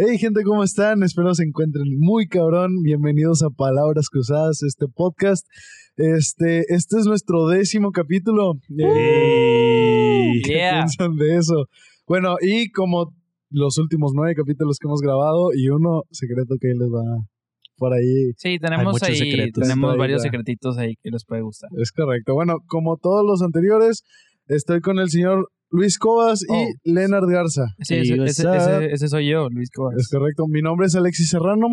Hey gente, ¿cómo están? Espero se encuentren muy cabrón. Bienvenidos a Palabras Cruzadas, este podcast. Este, este es nuestro décimo capítulo. Hey. ¿Qué Yeah. piensan de eso? Bueno, y como los últimos nueve capítulos que hemos grabado y uno secreto que ahí les va por ahí. Sí, tenemos ahí, secretos. tenemos Ahí varios secretitos ahí que les puede gustar. Es correcto. Bueno, como todos los anteriores, estoy con el señor Luis Cobas y Oh. Leonard Garza. Sí, ese, what's ese- up? ese- ese soy yo, Luis Cobas. Es correcto. Mi nombre es Alexis Serrano.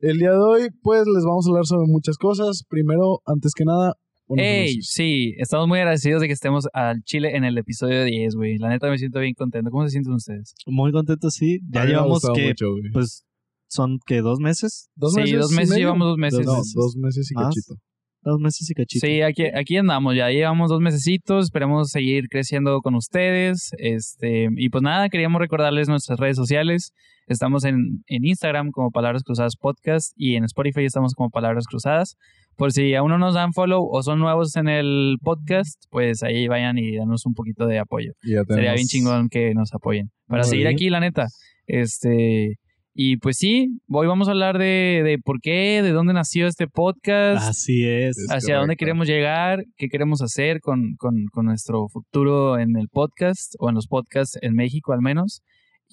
El día de hoy, pues, les vamos a hablar sobre muchas cosas. Primero, antes que nada, anuncios. sí, estamos muy agradecidos de que estemos al Chile en el episodio 10, güey. La neta me siento bien contento. ¿Cómo se sienten ustedes? Muy contento, sí. Ya ha llevamos que, mucho, güey. pues, son que dos meses, ¿Dos sí, meses dos meses, llevamos dos meses. No, dos meses y ¿Más? cachito. Dos meses y cachito. Sí, aquí, aquí andamos, ya llevamos dos mesecitos, esperemos seguir creciendo con ustedes. Este, y pues nada, queríamos recordarles nuestras redes sociales. Estamos en, en Instagram como Palabras Cruzadas Podcast y en Spotify estamos como Palabras Cruzadas. Por si aún no nos dan follow o son nuevos en el podcast, pues ahí vayan y danos un poquito de apoyo. Sería bien chingón que nos apoyen. Para Muy seguir bien. aquí, la neta. Este. Y pues sí, hoy vamos a hablar de, de por qué, de dónde nació este podcast Así es. Es hacia dónde queremos llegar, qué queremos hacer con, con- con nuestro futuro en el podcast o en los podcasts en México al menos.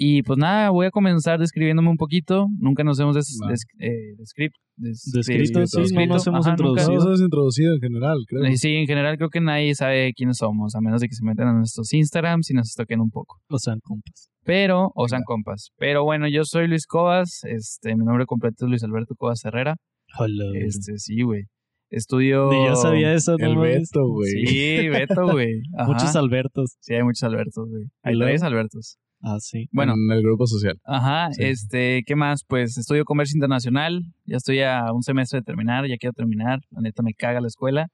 Y pues nada, voy a comenzar describiéndome un poquito. Nunca nos hemos des, des- eh, descript- des- Descrito, des- sí, no nos hemos Ajá, nunca- introducido. No nos introducido en general, creo. Eh, Sí, en general creo que nadie sabe quiénes somos, a menos de que se metan a nuestros Instagrams y nos toquen un poco. O sean compas. Pero, o sean compas. Pero bueno, yo soy Luis Cobas, este, mi nombre completo es Luis Alberto Cobas Herrera. Hola. Este, sí, güey. Estudio. Ni yo sabía eso, ¿no? El? Beto, güey. Sí, Beto, güey. Muchos Albertos. Sí, hay muchos Albertos, güey. Hay tres Albertos. Ah, sí. Bueno, En el grupo social. ajá, Sí. este, ¿qué más? Pues estudio comercio internacional. Ya estoy a un semestre de terminar, ya quiero terminar. La neta me caga la escuela.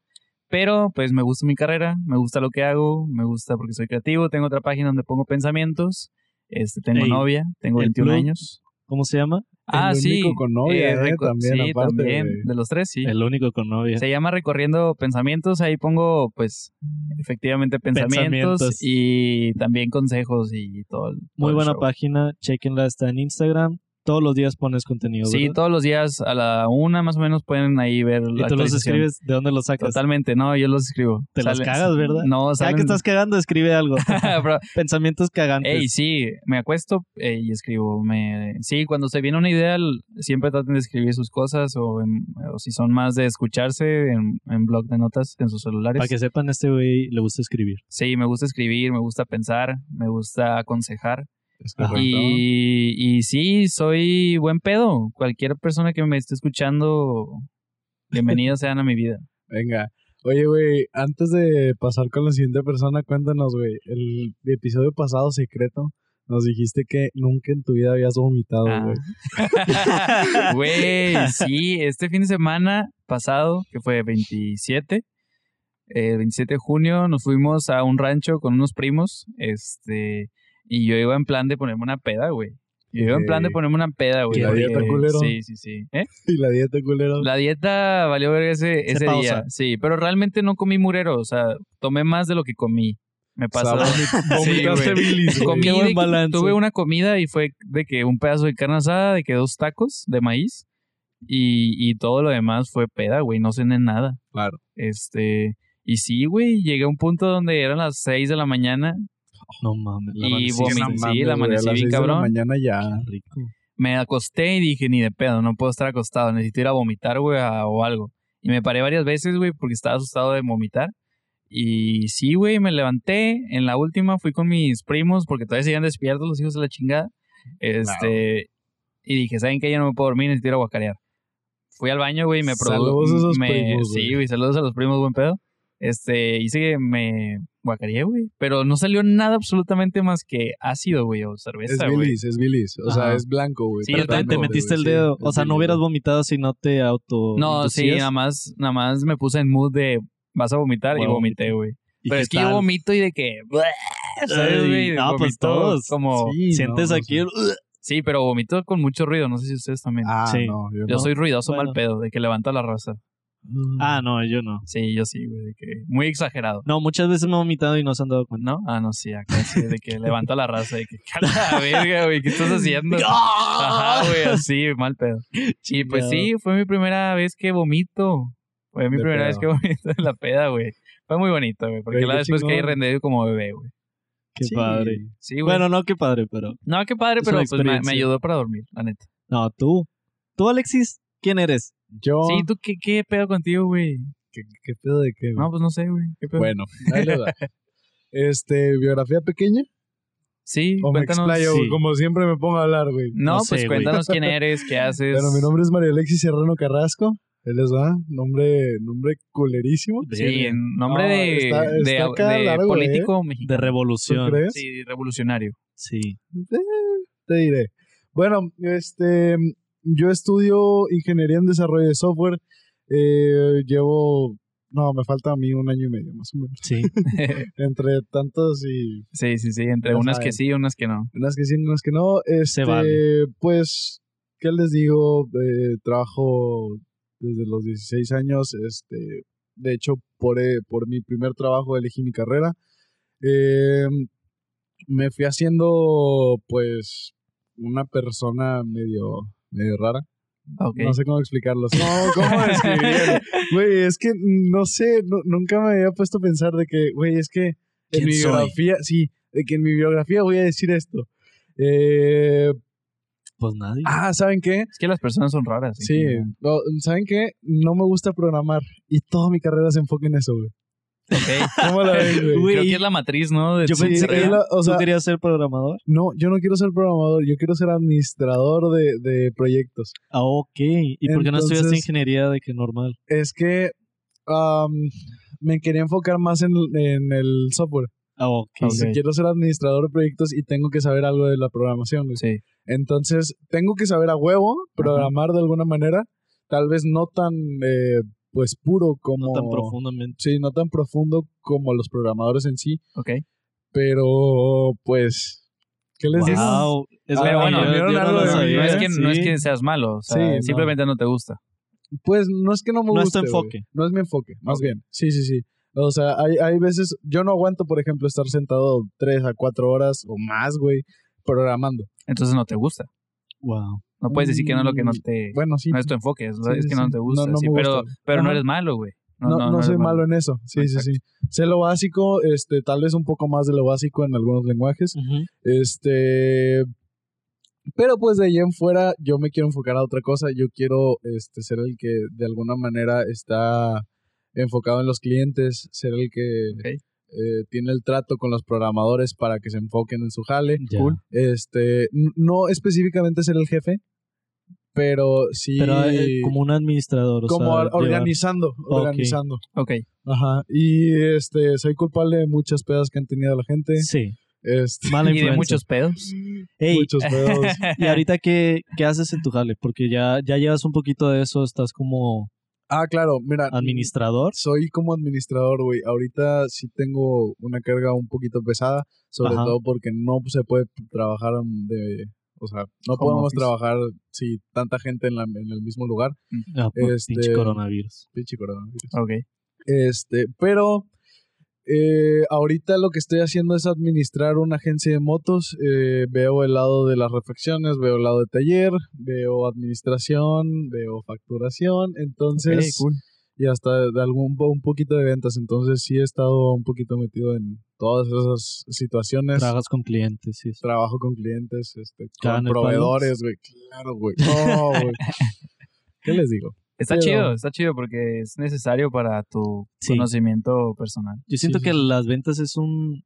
Pero, pues me gusta mi carrera, me gusta lo que hago, me gusta porque soy creativo. Tengo otra página donde pongo pensamientos. Este, tengo Ey, novia, tengo el 21 plug. años. ¿Cómo se llama? Ah, El sí. único con novia, eh, reco- también, sí, aparte, también. De los tres, sí. El único con novia. Se llama Recorriendo Pensamientos. Ahí pongo, pues, efectivamente pensamientos, Pensamientos. y también consejos y todo. el- todo Muy el buena show. página. Chequenla, está en Instagram. Todos los días pones contenido. Sí, ¿verdad? todos los días a la una más o menos pueden ahí ver la Y tú los escribes, ¿de dónde los sacas? Totalmente, no, yo los escribo. Te las cagas, ¿verdad? No, Cada salen... que estás cagando, escribe algo. Pensamientos cagantes. Ey, sí, me acuesto y escribo. Me... Sí, cuando se viene una idea, siempre traten de escribir sus cosas o, en- o si son más de escucharse en, en blog de notas en sus celulares. Para que sepan, este güey le gusta escribir. Sí, me gusta escribir, me gusta pensar, me gusta aconsejar. Es. Y, y sí, soy buen pedo. Cualquier persona que me esté escuchando, bienvenidos sean a mi vida. Venga. Oye, güey, antes de pasar con la siguiente persona, cuéntanos, güey. El episodio pasado, secreto, nos dijiste que nunca en tu vida habías vomitado, Ah. güey. Güey, sí, este fin de semana pasado, que fue 27, el 27 de junio, nos fuimos a un rancho con unos primos, este, y yo iba en plan de ponerme una peda, güey. Yo iba en plan de ponerme una peda, güey. ¿Y la dieta, culero? Sí, sí, sí. ¿Eh? Y la dieta, culero. La dieta valió ver ese, Se ese pausa. día, sí, pero realmente no comí murero, o sea, tomé más de lo que comí. Me pasó. vomitaste bilis. Comí de tuve una comida y fue de que un pedazo de carne asada, de que dos tacos de maíz y, y todo lo demás fue peda, güey, no cené nada. Claro. Este, y sí, güey, llegué a un punto donde eran las 6 de la mañana, No mames. la Y vomité. No sí, mames, la amanecí bien de la cabrón. mañana ya. Rico. me acosté y dije, ni de pedo, no puedo estar acostado, necesito ir a vomitar, güey, o algo. Y me paré varias veces, güey, porque estaba asustado de vomitar. Y sí, güey, me levanté. En la última fui con mis primos porque todavía seguían despiertos los hijos de la chingada. Este, y dije, ¿saben qué? Yo no me puedo dormir, necesito ir a guacarear. Fui al baño, güey, me Saludos a esos me- primos, Sí, güey, saludos a los primos, buen pedo. Este, hice que me guacareé, güey. Pero no salió nada absolutamente más que ácido, güey, o Es cerveza, güey. bilis, es bilis. O sea, es blanco, güey. Sí, es te, te metiste el dedo. es o sea, no hubieras vomitado si no te auto. No, sí, nada más, nada más me puse en mood de vas a vomitar y vomité, güey. ¿Y Pero es que yo vomito y de que. ¿Sabes, güey? no, pues todos. Como. Sí, Sientes no, aquí. Sí, pero vomito con mucho ruido. No sé si ustedes también. Ah, Sí. no. Yo, yo no. soy ruidoso Bueno. mal pedo, de que levanto a la raza. Ah, no, yo no. Sí, yo sí, güey. de que Muy exagerado. No, muchas veces me he vomitado y no se han dado cuenta. ¿No? Ah, no, sí, acá sí, de que levanta la raza y que, ¡cala, verga, güey! ¿Qué estás haciendo? Ajá, güey, así, mal pedo. Y pues sí, fue mi primera vez que vomito. Fue mi De primera vez que vomito en la peda, güey. Fue muy bonito, güey, porque Güey, la después caí rendido como bebé, güey. Qué Sí. padre. Sí, güey. Bueno, no, qué padre, pero. no, qué padre, pero pues me, me ayudó para dormir, la neta. No, tú. Tú, Alexis, ¿quién eres? Yo. Sí, ¿tú qué, qué pedo contigo, güey? ¿Qué, qué pedo de qué? güey? No, pues no sé, güey. ¿Qué pedo? Bueno, ahí les va. Este, biografía pequeña. sí, O me cuéntanos. explayo, sí. como siempre me pongo a hablar, güey. No, No pues sé, güey. cuéntanos quién eres, qué haces. Bueno, mi nombre es María Alexis Serrano Carrasco. Él les va. Nombre, nombre culerísimo. Sí, en nombre No, de, está- de, acá de largo, político De mexicano. ¿Tú revolución. crees? Sí, revolucionario. Sí. Eh, te diré. Bueno, este, yo estudio ingeniería en desarrollo de software. Eh, llevo, no, me falta a mí un año y medio más o menos. Sí. Entre tantos y sí, sí, sí. Entre unas saben. que sí y unas que no. unas que sí, unas que no. Este, vale. pues, ¿qué les digo? Eh, trabajo desde los 16 años. Este, de hecho, por, eh, por mi primer trabajo elegí mi carrera. Eh, me fui haciendo, pues, una persona medio, medio rara. No sé cómo explicarlo. No, ¿cómo describirlo? Güey, es que no sé, nu- nunca me había puesto a pensar de que, güey, es que en ¿Quién mi soy? biografía, sí, de que en mi biografía voy a decir esto. Eh, Pues nadie. ah, ¿saben qué? Es que las personas son raras. Sí, ¿sí? no, ¿saben qué? No me gusta programar y toda mi carrera se enfoca en eso, güey. Ok. ¿Cómo la ven, güey? Creo que es la matriz, ¿no? De Yo pensé que la- o sea, ¿Tú querías ser programador? no, yo no quiero ser programador, yo quiero ser administrador de, de proyectos. Ah, ok. ¿Y por qué no estudiaste Entonces- ingeniería de que normal? Es que me quería enfocar más en, en el software. Ah, ok. Ok. Si quiero ser administrador de proyectos y tengo que saber algo de la programación. güey. Sí. Entonces, tengo que saber a huevo programar de alguna manera. Tal vez no tan, eh, pues, puro como... No tan profundamente. Sí, no tan profundo como los programadores en sí. Ok. Pero, pues, ¿qué les digo? Wow. Es Ah, Pero verdad, bueno, yo- ¿vieron yo no sabía. es que, no es que seas malo. O sea, Sí, simplemente no te gusta. Pues no es que no me No es guste. tu enfoque. No es mi enfoque, más bien. Sí, sí, sí. O sea, hay, hay veces, yo no aguanto, por ejemplo, estar sentado tres a cuatro horas o más, güey, programando. Entonces no te gusta. Wow. No puedes decir que no lo que no Mm, te... Bueno, sí. No es tu enfoque, es, Sí, es sí, que no te gusta. No, no sí, pero gusta. pero no eres malo, güey. No, no, eres soy malo en eso. Sí, sí, sí. Sé lo básico, este, tal vez un poco más de lo básico en algunos lenguajes. Este. Pero pues de ahí en fuera, yo me quiero enfocar a otra cosa. Yo quiero este, ser el que de alguna manera está enfocado en los clientes, ser el que Ok. Eh, tiene el trato con los programadores para que se enfoquen en su jale. Ya. Cool. Este, no específicamente ser el jefe, pero sí Pero eh, como un administrador. O como sea, or- llevar- organizando, organizando. Ok. Ajá. Y este, soy culpable de muchas pedas que han tenido la gente. Sí. Este, Mala Y de muchos pedos. Ey, muchos pedos. ¿y ahorita qué, qué haces en tu jale? Porque ya, ya llevas un poquito de eso, estás como Ah, claro, mira. administrador. Soy como administrador, güey. Ahorita sí tengo una carga un poquito pesada, sobre Ajá. todo porque no se puede trabajar de... O sea, no Home podemos office. trabajar si tanta gente en, la- en el mismo lugar. Ah, Este- pinche coronavirus. Pinche coronavirus. Ok. Este, pero eh, ahorita lo que estoy haciendo es administrar una agencia de motos. Eh, veo el lado de las refacciones, veo el lado de taller, veo administración, veo facturación. Entonces, cool. y hasta de algún un poquito de ventas. Entonces, sí he estado un poquito metido en todas esas situaciones. Trabajas con clientes eso. Trabajo con clientes, este, ¿Cagan con proveedores, güey. Claro, güey. No, güey. ¿Qué les digo? Está Pero- chido, está chido porque es necesario para tu Sí. conocimiento personal. Yo siento sí, que sí. las ventas es un,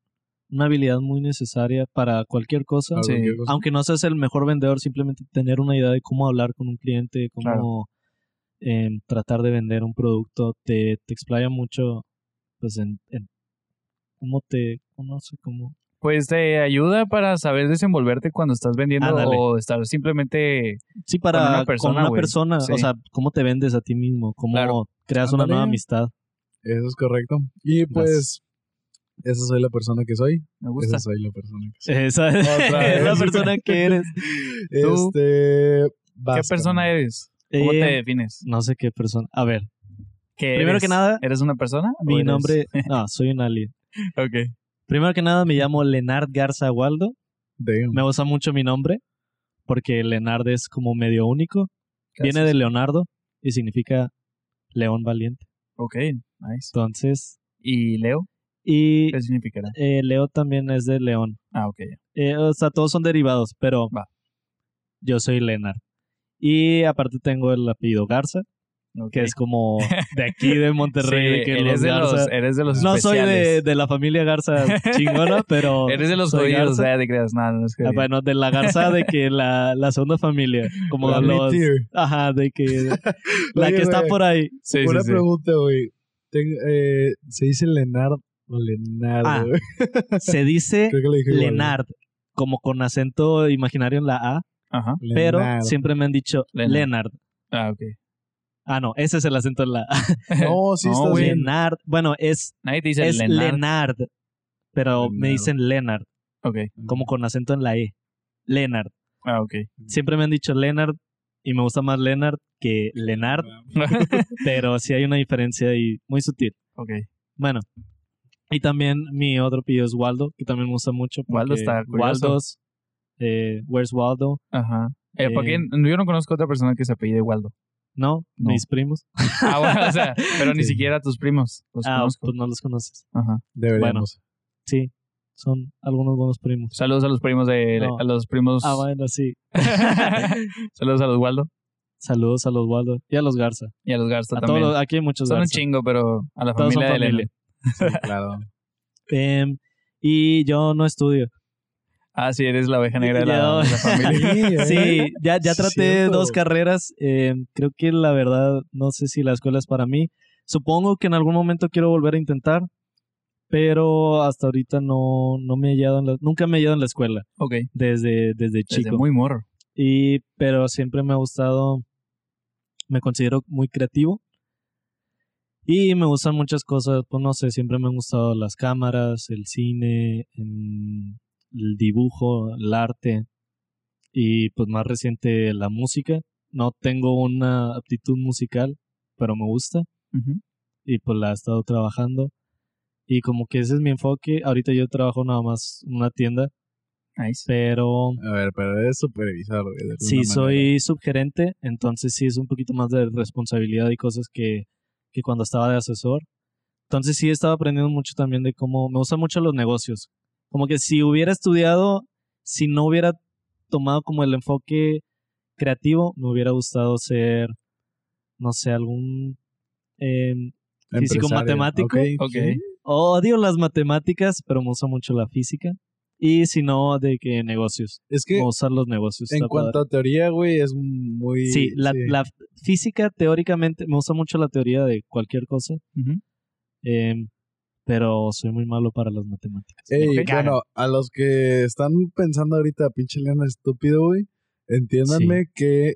una habilidad muy necesaria para cualquier cosa. Cualquier. Aunque no seas el mejor vendedor, simplemente tener una idea de cómo hablar con un cliente, cómo Claro. em, tratar de vender un producto, te, te explaya mucho, pues, en, en cómo te, no sé, cómo... Pues te ayuda para saber desenvolverte cuando estás vendiendo Ándale. o estar simplemente... Sí, para Con una con persona, una güey. persona, Sí. o sea, cómo te vendes a ti mismo, cómo Claro. creas una nueva amistad. Eso es correcto. Y pues, esa soy la persona que soy. Me gusta. Esa soy la persona que soy. Esa es la persona que eres. Este. ¿Qué persona eres? ¿Cómo Eh, te defines? No sé qué persona. A ver, ¿Qué Primero eres? que nada, ¿Eres una persona? mi eres- nombre... No, soy un alien. ok. Primero que nada, me llamo Lenard Garza Waldo. Damn. Me gusta mucho mi nombre porque Lenard es como medio único. Viene de. Leonardo y significa león valiente. Ok, nice. Entonces, ¿Y Leo? y ¿Qué significará? eh, Leo también es de león. Ah, ok. ya. Eh, o sea, todos son derivados, pero Va. yo soy Lenard. Y aparte tengo el apellido Garza, Ok. que es como de aquí de Monterrey. Sí, de que eres, los de los, eres de los no soy de, especiales. de la familia Garza chingona, pero. Eres de los jodidos, Garza. o sea, te creas. Nada, no es que... Ah, bueno, de la Garza de que la, la segunda familia. Como La los. Ajá, de que. la Oye, que está güey, por ahí. Sí, Una sí, pregunta, güey. Eh, ¿Se dice Lenard o Lenard? Ah? Se dice igual, Lenard, como con acento imaginario en la A, Ajá. pero Lenard. siempre me han dicho Lenard. Lenard. Ah, ok. Ah, no, ese es el acento en la. No, sí No, está güey. bien. Lenard. Bueno, es, Nadie te dice es Lenard. Lenard, pero me dicen Lenard, Ok. como con acento en la E. Lenard. Ah, ok. Siempre me han dicho Lenard y me gusta más Lenard que Lenard, pero sí hay una diferencia ahí muy sutil. ok. Bueno, y también mi otro apellido es Waldo, que también me gusta mucho. Waldo está curioso. Waldos, eh, Where's Waldo? Ajá. Eh, ¿por qué? Eh, Yo no conozco a otra persona que se apellide Waldo. No, No. mis primos. Ah, bueno, o sea, pero ni siquiera tus primos los ah, conozco. pues no los conoces. Ajá. Deberíamos. Sí, son algunos buenos primos. Saludos a los primos de... No. A los primos... Ah, bueno, sí. Saludos a los Waldo Saludos a los Waldo y a los Garza. y a los Garza A también. todos, aquí hay muchos Son un Garza. chingo, pero a la Todos son familia de familia. Elena. Sí, claro. Em, y yo no estudio. Ah, sí, eres la oveja negra de la, Yo- de la familia. Sí, ¿eh? Sí, ya, ya traté dos carreras. eh, creo que la verdad, no sé si la escuela es para mí. Supongo que en algún momento quiero volver a intentar, pero hasta ahorita no, no me he hallado en la, nunca me he hallado en la escuela Ok. desde, desde Desde chico. muy morro. Y, pero siempre me ha gustado, me considero muy creativo. Y me gustan muchas cosas, pues no sé, siempre me han gustado las cámaras, el cine, em, el dibujo, el arte y pues más reciente la música. No tengo una aptitud musical, pero me gusta y pues la he estado trabajando. Y como que ese es mi enfoque. Ahorita yo trabajo nada más en una tienda, Nice. pero A ver, pero eres supervisor, Sí, manera. soy subgerente, entonces sí es un poquito más de responsabilidad y cosas que, que cuando estaba de asesor. Entonces sí he estado aprendiendo mucho también de cómo me gustan mucho los negocios. Como que si hubiera estudiado, si no hubiera tomado como el enfoque creativo, me hubiera gustado ser, no sé, algún eh, físico matemático. Ok, Ok. sí. Odio las matemáticas, pero me gusta mucho la física. Y si no, de que negocios. Es que Me gustan los negocios. en cuanto a teoría, güey, es muy... Sí, la, la física teóricamente, me gusta mucho la teoría de cualquier cosa, em, pero soy muy malo para las matemáticas. Ey, bueno, a los que están pensando ahorita, pinche León estúpido, güey, entiéndanme que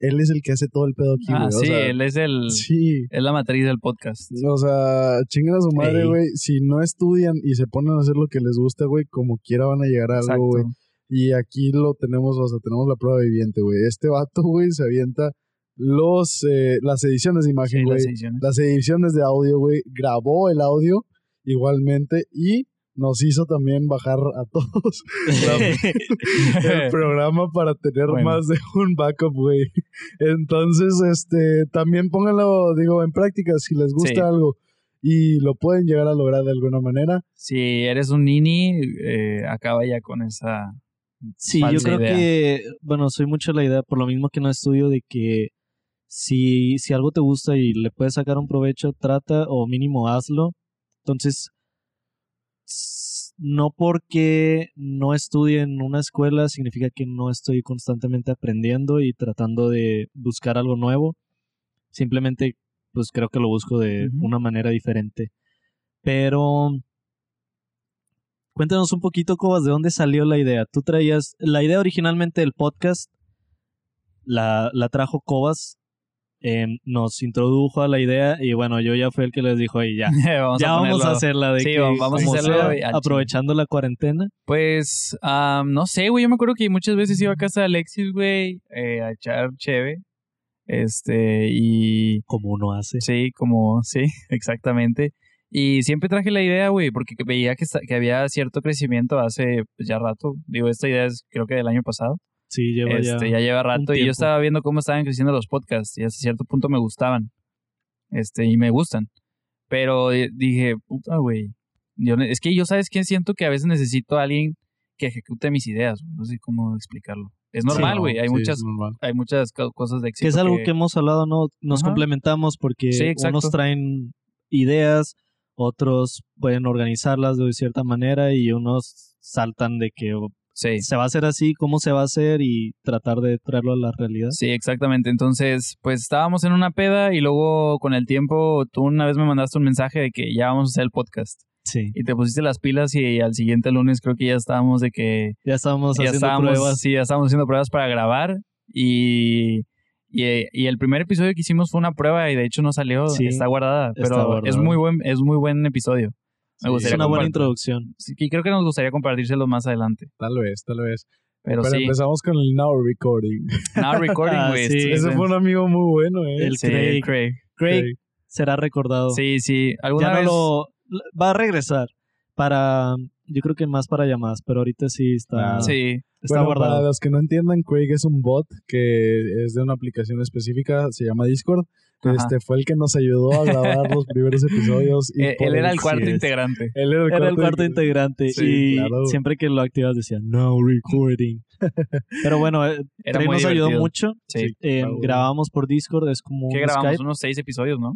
él es el que hace todo el pedo aquí, güey. Ah, o sí, sea, él es el... Sí. Es la matriz del podcast. O sea, chingan a su madre, Ey. güey. Si no estudian y se ponen a hacer lo que les gusta, güey, como quiera van a llegar a algo, Exacto. güey. Y aquí lo tenemos, o sea, tenemos la prueba viviente, güey. Este vato, güey, se avienta los, eh, las ediciones de imagen, güey. las ediciones. las ediciones de audio, güey. Grabó el audio igualmente y nos hizo también bajar a todos la- el programa para tener Bueno. más de un backup, güey. Entonces, este, también pónganlo, digo, en práctica si les gusta Sí. algo y lo pueden llegar a lograr de alguna manera. Si eres un nini, eh, acaba ya con esa... Sí, yo falsa creo idea. que, bueno, soy mucho la idea, por lo mismo que no estudio, de que si, si algo te gusta y le puedes sacar un provecho, trata o mínimo hazlo. Entonces, no porque no estudie en una escuela significa que no estoy constantemente aprendiendo y tratando de buscar algo nuevo. Simplemente, pues creo que lo busco de una manera diferente. Pero Cuéntanos un poquito, Cobas, de dónde salió la idea. Tú traías, la idea originalmente del podcast la, la trajo Cobas, em, nos introdujo a la idea y bueno, yo ya fui el que les dijo, "Ey, ya, vamos ya a vamos a hacerla de Sí, que, vamos a aprovechando la cuarentena. Pues, am, no sé, güey. Yo me acuerdo que muchas veces iba a casa de Alexis, güey, eh, a echar cheve. Este, y Como uno hace. sí, como, sí, exactamente. Y siempre traje la idea, güey, porque veía que, que había cierto crecimiento hace pues, ya rato. Digo, esta idea es creo que del año pasado. Sí, lleva Este, ya. ya lleva rato y yo estaba viendo cómo estaban creciendo los podcasts y hasta cierto punto me gustaban. Este, y me gustan. Pero eh, dije, puta, güey. Es que yo, ¿sabes qué? Siento que a veces necesito a alguien que ejecute mis ideas. No sé cómo explicarlo. Es normal, no, güey. hay sí, muchas hay muchas co- cosas de éxito. que es algo que, hemos hablado, ¿no? Nos Ajá. complementamos porque Sí, unos traen ideas, otros pueden organizarlas de cierta manera y unos saltan de que Sí. se va a hacer así, cómo se va a hacer y tratar de traerlo a la realidad. Sí, exactamente. Entonces, pues estábamos en una peda y luego con el tiempo tú una vez me mandaste un mensaje de que ya vamos a hacer el podcast. Sí. Y te pusiste las pilas y al siguiente lunes creo que ya estábamos de que Ya estábamos ya haciendo estábamos, pruebas. sí, ya estábamos haciendo pruebas para grabar y, y, y el primer episodio que hicimos fue una prueba y de hecho no salió, Sí, está guardada, está pero es muy buen es muy buen episodio. Me Sí, gustaría Es una buena introducción. Sí, y creo que nos gustaría compartírselo más adelante. Tal vez, tal vez. Pero, Pero sí, empezamos con el Now Recording. now recording, Ah, güey. sí. Ese fue un amigo muy bueno, ¿eh? El Craig. Craig. Será recordado. Sí, sí. ¿Alguna ya no vez? lo va a regresar para yo creo que más para llamadas, pero ahorita sí está Ah. Sí. está bueno, guardado. para los que no entiendan, Craig es un bot que es de una aplicación específica, se llama Discord. Ajá. Este fue el que nos ayudó a grabar los primeros episodios. Y Eh, él era el cuarto sí integrante. Él era el Era el cuarto, integrante Sí, y claro. siempre que lo activas decía no recording. Pero bueno, eh, Era Craig muy nos ayudó mucho. Sí. Eh, claro. grabamos por Discord, es como ¿Qué un grabamos? Skype. Unos seis episodios, ¿no?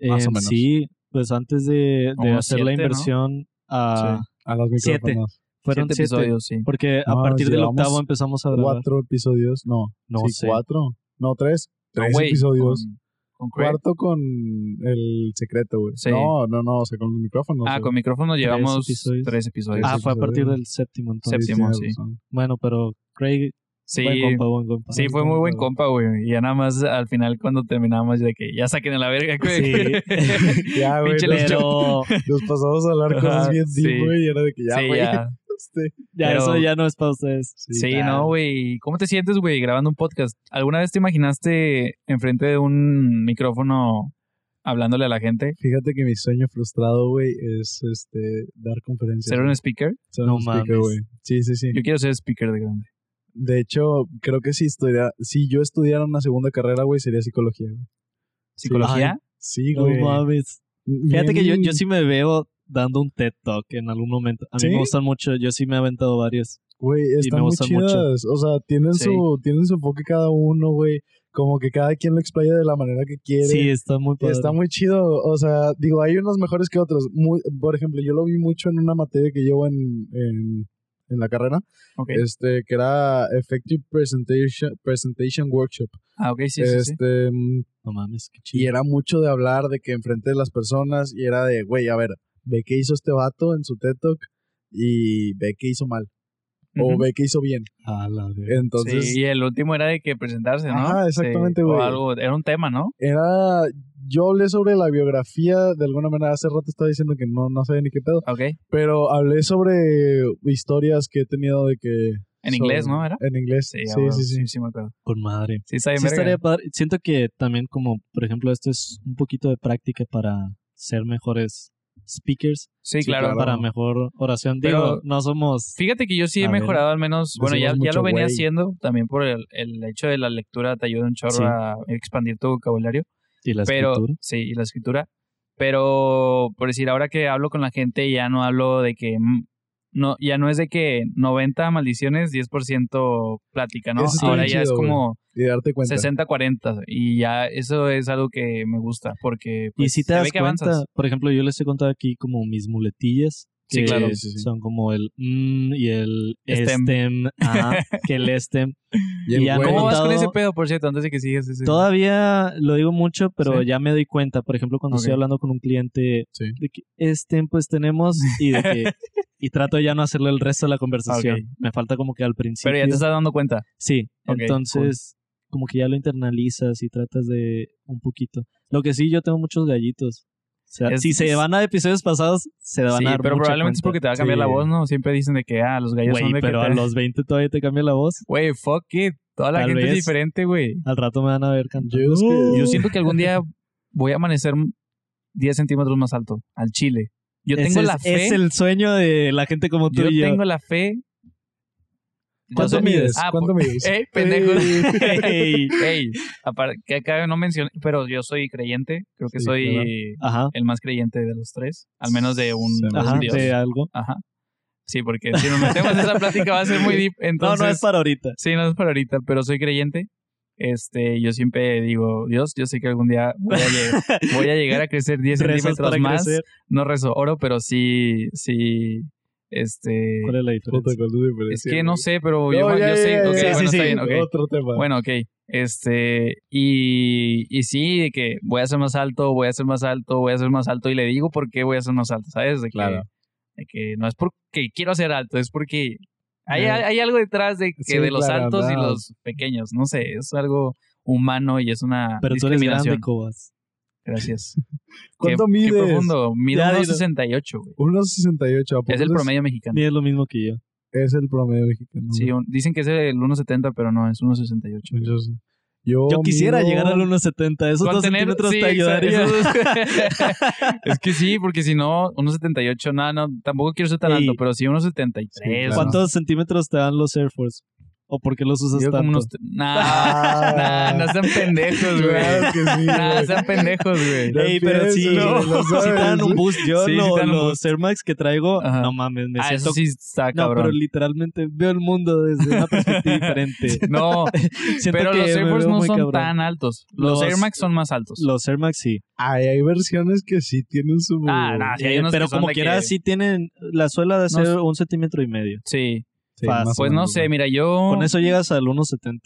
Más o Eh, menos. Sí, pues antes de, hacer la siete, ¿no? inversión a A los Siete. micrófonos. fueron Siete siete, episodios, sí. porque a No, partir del octavo empezamos a grabar. Cuatro episodios, no. No sí, sé. cuatro. No, tres. No, Tres güey, episodios. Con, con Craig. Cuarto con el secreto, güey. Sí. No, no, no, o sea, con los micrófonos. Ah, güey. con micrófonos llevamos episodios. tres episodios. Ah, Tres fue a partir del séptimo entonces. Séptimo, sí. Bueno, pero Craig, Sí, buen compa, buen compa. sí, fue muy buen compa, güey. Y ya nada más al final cuando terminamos de que ya saquen a la verga, güey. Ya, güey. Pero nos pasamos a hablar cosas bien sí. deep, güey. Y era de que ya, sí, ya. este, ya Pero- eso ya no es para ustedes. Sí, no, güey. ¿Cómo te sientes, güey, grabando un podcast? ¿Alguna vez te imaginaste enfrente de un micrófono hablándole a la gente? Fíjate que mi sueño frustrado, güey, es este dar conferencias. ¿Ser un speaker? Ser No un speaker, güey. Sí, sí, sí. Yo quiero ser speaker de grande. De hecho, creo que si estudiara, si yo estudiara una segunda carrera, güey, sería psicología, güey. ¿Psicología? Sí, No güey. mames. Fíjate Bien- que yo, yo sí me veo dando un TED Talk en algún momento. A mí ¿Sí? me gustan mucho, yo sí me he aventado varios. Güey, están muy mucho. chidas. O sea, tienen Sí. su tienen su enfoque cada uno, güey. Como que cada quien lo explaya de la manera que quiere. Sí, está muy padre. está muy chido. O sea, digo, hay unos mejores que otros. Muy, por ejemplo, yo lo vi mucho en una materia que llevo en, en, en la carrera, este, que era Effective Presentation, Presentation Workshop. Ah, ok, sí, sí, sí. este, mm, No mames, qué Y chido. era mucho de hablar de que enfrente de las personas y era de, güey, a ver, ve qué hizo este vato en su TED Talk y ve qué hizo mal. O ve qué hizo bien. A la. Entonces, sí, y el último era de que presentarse, ¿no? Ajá, exactamente, Sí, o güey. algo, era un tema, ¿no? era. Yo hablé sobre la biografía, de alguna manera, hace rato estaba diciendo que no, no sabía ni qué pedo, Ok. pero hablé sobre historias que he tenido de que. En sobre- inglés, ¿no? ¿Era? En inglés, Sí, sí, ah, bueno, sí, sí. sí, sí me acuerdo. Con madre. Sí, está bien Sí estaría padre. Siento que también como, por ejemplo, esto es un poquito de práctica para ser mejores speakers, Sí, claro. claro. para mejor oración. Pero- Digo, no somos... Fíjate que yo sí he mejorado al menos, bueno, ya, ya lo venía haciendo también por el, el hecho de la lectura te ayuda un chorro Sí. a expandir tu vocabulario. Y la pero escritura. sí, y la escritura. Pero por decir, ahora que hablo con la gente ya no hablo de que mm, no ya no es de que 90 maldiciones, 10% plática, ¿no? Ahora ya es chido, como Y darte cuenta. 60-40 y ya eso es algo que me gusta porque Y pues, si te das cuenta, avanzas. por ejemplo, yo les he contado aquí como mis muletillas. Sí, claro. Sí, sí, sí. Son como el mm y el Stem. stem, ajá, que el stem. Y el y ya ¿Cómo vas con ese pedo, por cierto, antes de que sigas ese? Todavía lo digo mucho, pero Sí. ya me doy cuenta. Por ejemplo, cuando estoy hablando con un cliente Sí. de que stem pues tenemos y de que y trato de ya no hacerle el resto de la conversación. Me falta como que al principio. Pero ya te estás dando cuenta. Sí, entonces como que ya lo internalizas y tratas de un poquito. Lo que sí, yo tengo muchos gallitos. O sea, Es- si se es- van a episodios pasados, se van Sí, a dar pero probablemente es porque te va a cambiar Sí. la voz, ¿no? Siempre dicen de que, ah, los gallos Güey, son de pero que a los 20 todavía te cambia la voz. Güey, fuck it. Toda la Tal gente es diferente, güey. Al rato me van a ver cantando. Yo es que- Yo siento que algún día voy a amanecer 10 centímetros más alto, al chile. Yo tengo es, la fe. Es el sueño de la gente como tú yo y yo. tengo la fe. Yo ¿Cuánto mides? Ah, ¿Cuánto pues- mides? ¡Ey, pendejos! Ey. Ey, que acá no mencioné, pero yo soy creyente. Creo que Sí, soy claro. El más creyente de los tres. Al menos de un, Ajá, Dios. de algo. Ajá. Sí, porque si nos metemos en esa plática va a ser muy deep. No, Entonces, no es para ahorita. Sí, no es para ahorita, pero soy creyente. Este, yo siempre digo, Dios, yo sé que algún día voy a llegar, voy a, llegar a crecer 10 Rezas centímetros más. crecer. No rezo oro, pero sí, sí, este... ¿Cuál es la diferencia? ¿cuál es la Es diferencia, que no sé, pero No, yo, ya, yo ya, sé, ya, bueno, sí, está sí, bien, ok. Otro tema. Bueno, ok. Este, y, y sí, de que voy a ser más alto, voy a ser más alto, voy a ser más alto, y le digo por qué voy a ser más alto, ¿sabes? De que, Claro. de que no es porque quiero ser alto, es porque hay, hay algo detrás de, que sí, de los claro, altos y los pequeños, no sé, es algo humano y es una Pero tú eres grande, Cobas. Gracias. ¿Cuánto ¿Qué, mides? Qué profundo. Mido Ya, unos dilo. 68, güey. 1.68. ¿a poco Es el promedio mexicano. Ni es lo mismo que yo. Es el promedio mexicano. Sí, un- dicen que es el 1.70, pero no, es 1.68. Yo, yo, quisiera mido- llegar al 1.70. Esos dos centímetros sí, te ayudarían. es que sí, porque si no, 1.78, nada, no, tampoco quiero ser tan alto, pero sí 1.73. Sí, claro. ¿Cuántos centímetros te dan los Air Force? ¿O por qué los usas Yo tanto? como unos... Nah, Ah. nah, no sean pendejos, güey. Claro que sí, Nah, sean pendejos, güey. No Ey, pero sí, no, si te dan un boost. Yo Sí, lo- los boost. Air Max que traigo, Ajá. no mames, me Ah, siento... eso sí está no, cabrón. pero literalmente veo el mundo desde una perspectiva diferente. No, pero que los Air Force no son cabrón. tan altos. Los, Los- Air Max son más altos. Los Air Max sí. Ay, hay versiones que sí tienen su. Ah, nah, sí, hay Eh, unos pero que como quiera que- sí tienen la suela de ser un centímetro y medio. Sí. Sí, fácil. Pues no sé, mira, yo... Con eso llegas al 1.70.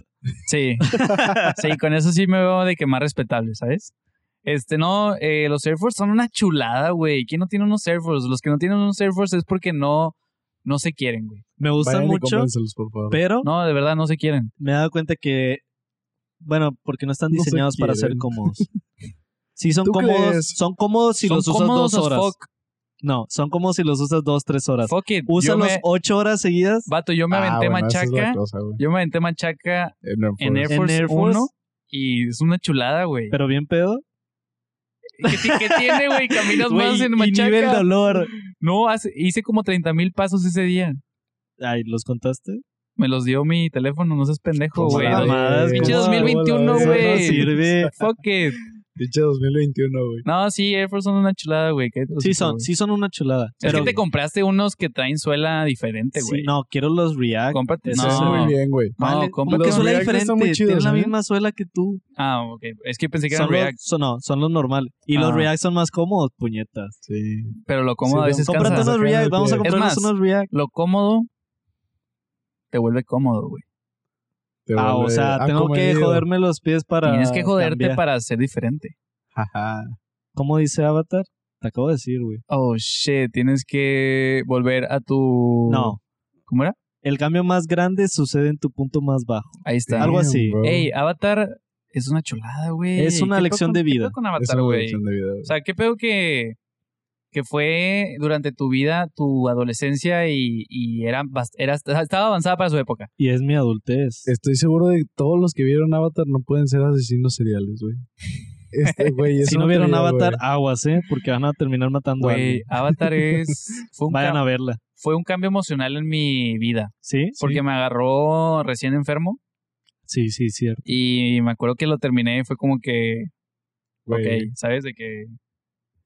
Sí. sí, con eso sí me veo de que más respetable, ¿sabes? Este, no, eh, los Air Force son una chulada, güey. ¿Quién no tiene unos Air Force? Los que no tienen unos Air Force es porque no, no se quieren, güey. Me gustan Vayan mucho, cómprenselos, por favor. pero No, de verdad no se quieren. me he dado cuenta que, bueno, porque no están No se diseñados para ser cómodos. Sí, son ¿Tú cómodos, crees? son cómodos si Son los usas cómodos dos as horas. fuck. No, son cómodos si los usas dos, tres horas. Fuck it. Úsalos me, ocho horas seguidas. vato, yo me Ah, aventé bueno, es machaca. cosa. Yo me aventé machaca En Air en Air Force. En Air Force. 1 y es una chulada, güey. Pero bien pedo. ¿Qué, ti- qué tiene, güey? Caminas más en y nivel machaca. dolor. No, hace- hice como 30 mil pasos ese día. Ay, ¿los contaste? Me los dio mi teléfono, no seas pendejo, Como güey. Pinche ¿cómo? 2021, Eso no güey. No sirve. Fuck it. Pinche 2021, güey. No, sí, Air Force son una chulada, güey. Sí son, sí son una chulada. Es Pero que te compraste unos que traen suela diferente, sí, güey. no, quiero los React. Cómprate. Esos No. Está muy bien, güey. No, Vale, cómprate ¿Cómo que los unos- suela React diferente? muy chidos, Tienen la ¿eh? misma suela que tú. Ah, ok. Es que pensé que Son eran los, React, son, no, son los normal. Y los Ah. React son más cómodos, puñetas. Sí. pero lo cómodo a Sí, veces Cómprate cansa. unos React, vamos a comprarnos más, unos React. Lo cómodo te vuelve cómodo, güey. Te Ah, o sea, tengo que joderme los pies para. Tienes que joderte cambiar. para ser diferente. Ajá. ¿Cómo dice Avatar? Te acabo de decir, güey. Oh, shit. Tienes que volver a tu... No. ¿Cómo era? El cambio más grande sucede en tu punto más bajo. Ahí está. Algo así. bro. Ey, Avatar es una chulada, güey. Es una ¿Qué pedo lección con- de qué vida. pedo con Es una lección de vida, güey. O sea, qué pedo que, que fue durante tu vida, tu adolescencia y, y era, era, estaba avanzada para su época. Y es mi adultez. Estoy seguro de que todos los que vieron Avatar no pueden ser asesinos seriales, güey. Este, güey, si no vieron Avatar, güey. aguas, ¿eh? Porque van a terminar matando a Güey, alguien. Avatar es... Fue un, Vayan a verla. fue un cambio emocional en mi vida. ¿Sí? Porque me agarró recién enfermo Sí, sí, cierto. y me acuerdo que lo terminé y fue como que... Güey. Ok, ¿sabes? De que...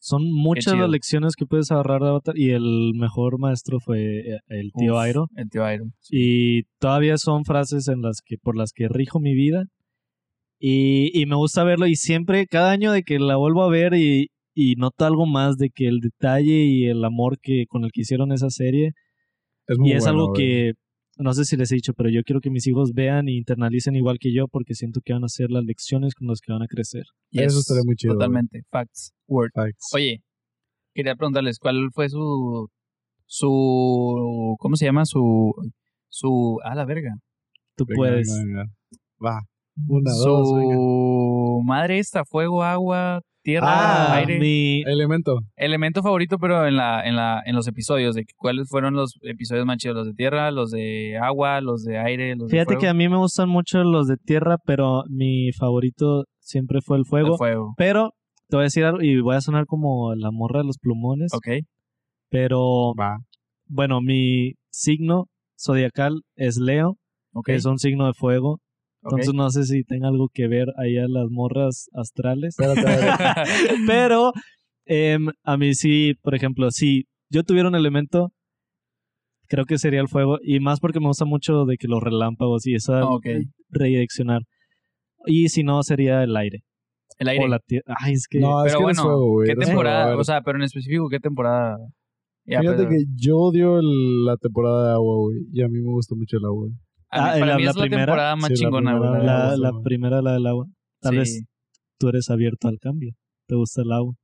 Son muchas las lecciones que puedes agarrar de Avatar y el mejor maestro fue eh, el tío uf, Airo. El tío Airo. Y todavía son frases en las que por las que rijo mi vida. Y, y me gusta verlo y siempre, cada año de que la vuelvo a ver y, y noto algo más de que el detalle y el amor que con el que hicieron esa serie. Es muy y es bueno, algo que, no sé si les he dicho, pero yo quiero que mis hijos vean e internalicen igual que yo porque siento que van a ser las lecciones con las que van a crecer. Eso estaría muy chido. Totalmente. Facts. Word. Facts. Oye, quería preguntarles cuál fue su su ¿cómo se llama? su su a la verga. Tú Venga, puedes. venga, venga. Va. Una, su dos, madre esta, fuego, agua, tierra, Ah, aire. mi, Elemento. Elemento favorito, pero en la, en la, en los episodios, de cuáles fueron los episodios más chidos, los de tierra, los de agua, los de aire, los de fíjate fuego. que a mí me gustan mucho los de tierra, pero mi favorito siempre fue el El fuego. fuego. Pero te voy a decir algo y voy a sonar como la morra de los plumones. Ok. Pero Va. bueno, mi signo zodiacal es Leo, Ok. que es un signo de fuego. Entonces no sé si tenga algo que ver ahí a las morras astrales. Pero em, a mí sí, por ejemplo, si yo tuviera un elemento, creo que sería el fuego. Y más porque me gusta mucho de que los relámpagos y esa ok. redireccionar. Y si no, sería el aire. El aire. O la tierra. Ay, es que... No, es pero que bueno, fuego, güey. ¿qué temporada? O sea, pero en específico, ¿qué temporada? Ya, Fíjate pero- que yo odio el- la temporada de agua, güey. Y a mí me gusta mucho el agua. A mí- Ah, para la- mí la es la primera. temporada más Sí, la chingona, primera, güey. la, Sí, primera, la del agua. Tal Sí. vez tú eres abierto al cambio. ¿Te gusta el agua?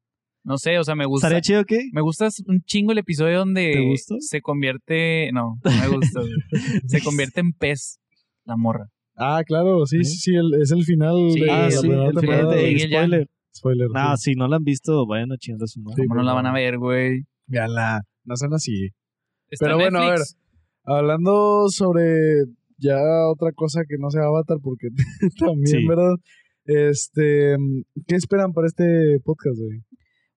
No sé, o sea, me gusta. ¿Estaría chido que? Me gusta un chingo el episodio donde se convierte. No, no me gusta. se convierte en pez la morra. Ah, claro, sí, sí, sí. el- es el final Sí, de ah, la sí, el final de spoiler. Spoiler. Ah, sí. si no la han visto, vayan a chingar a su madre. Sí, ¿Cómo no la van a ver, güey? Véanla. No sean así. Está Pero en bueno, a ver. Hablando sobre ya otra cosa que no sea Avatar, porque también, Sí. ¿verdad? Este, ¿qué esperan para este podcast, güey?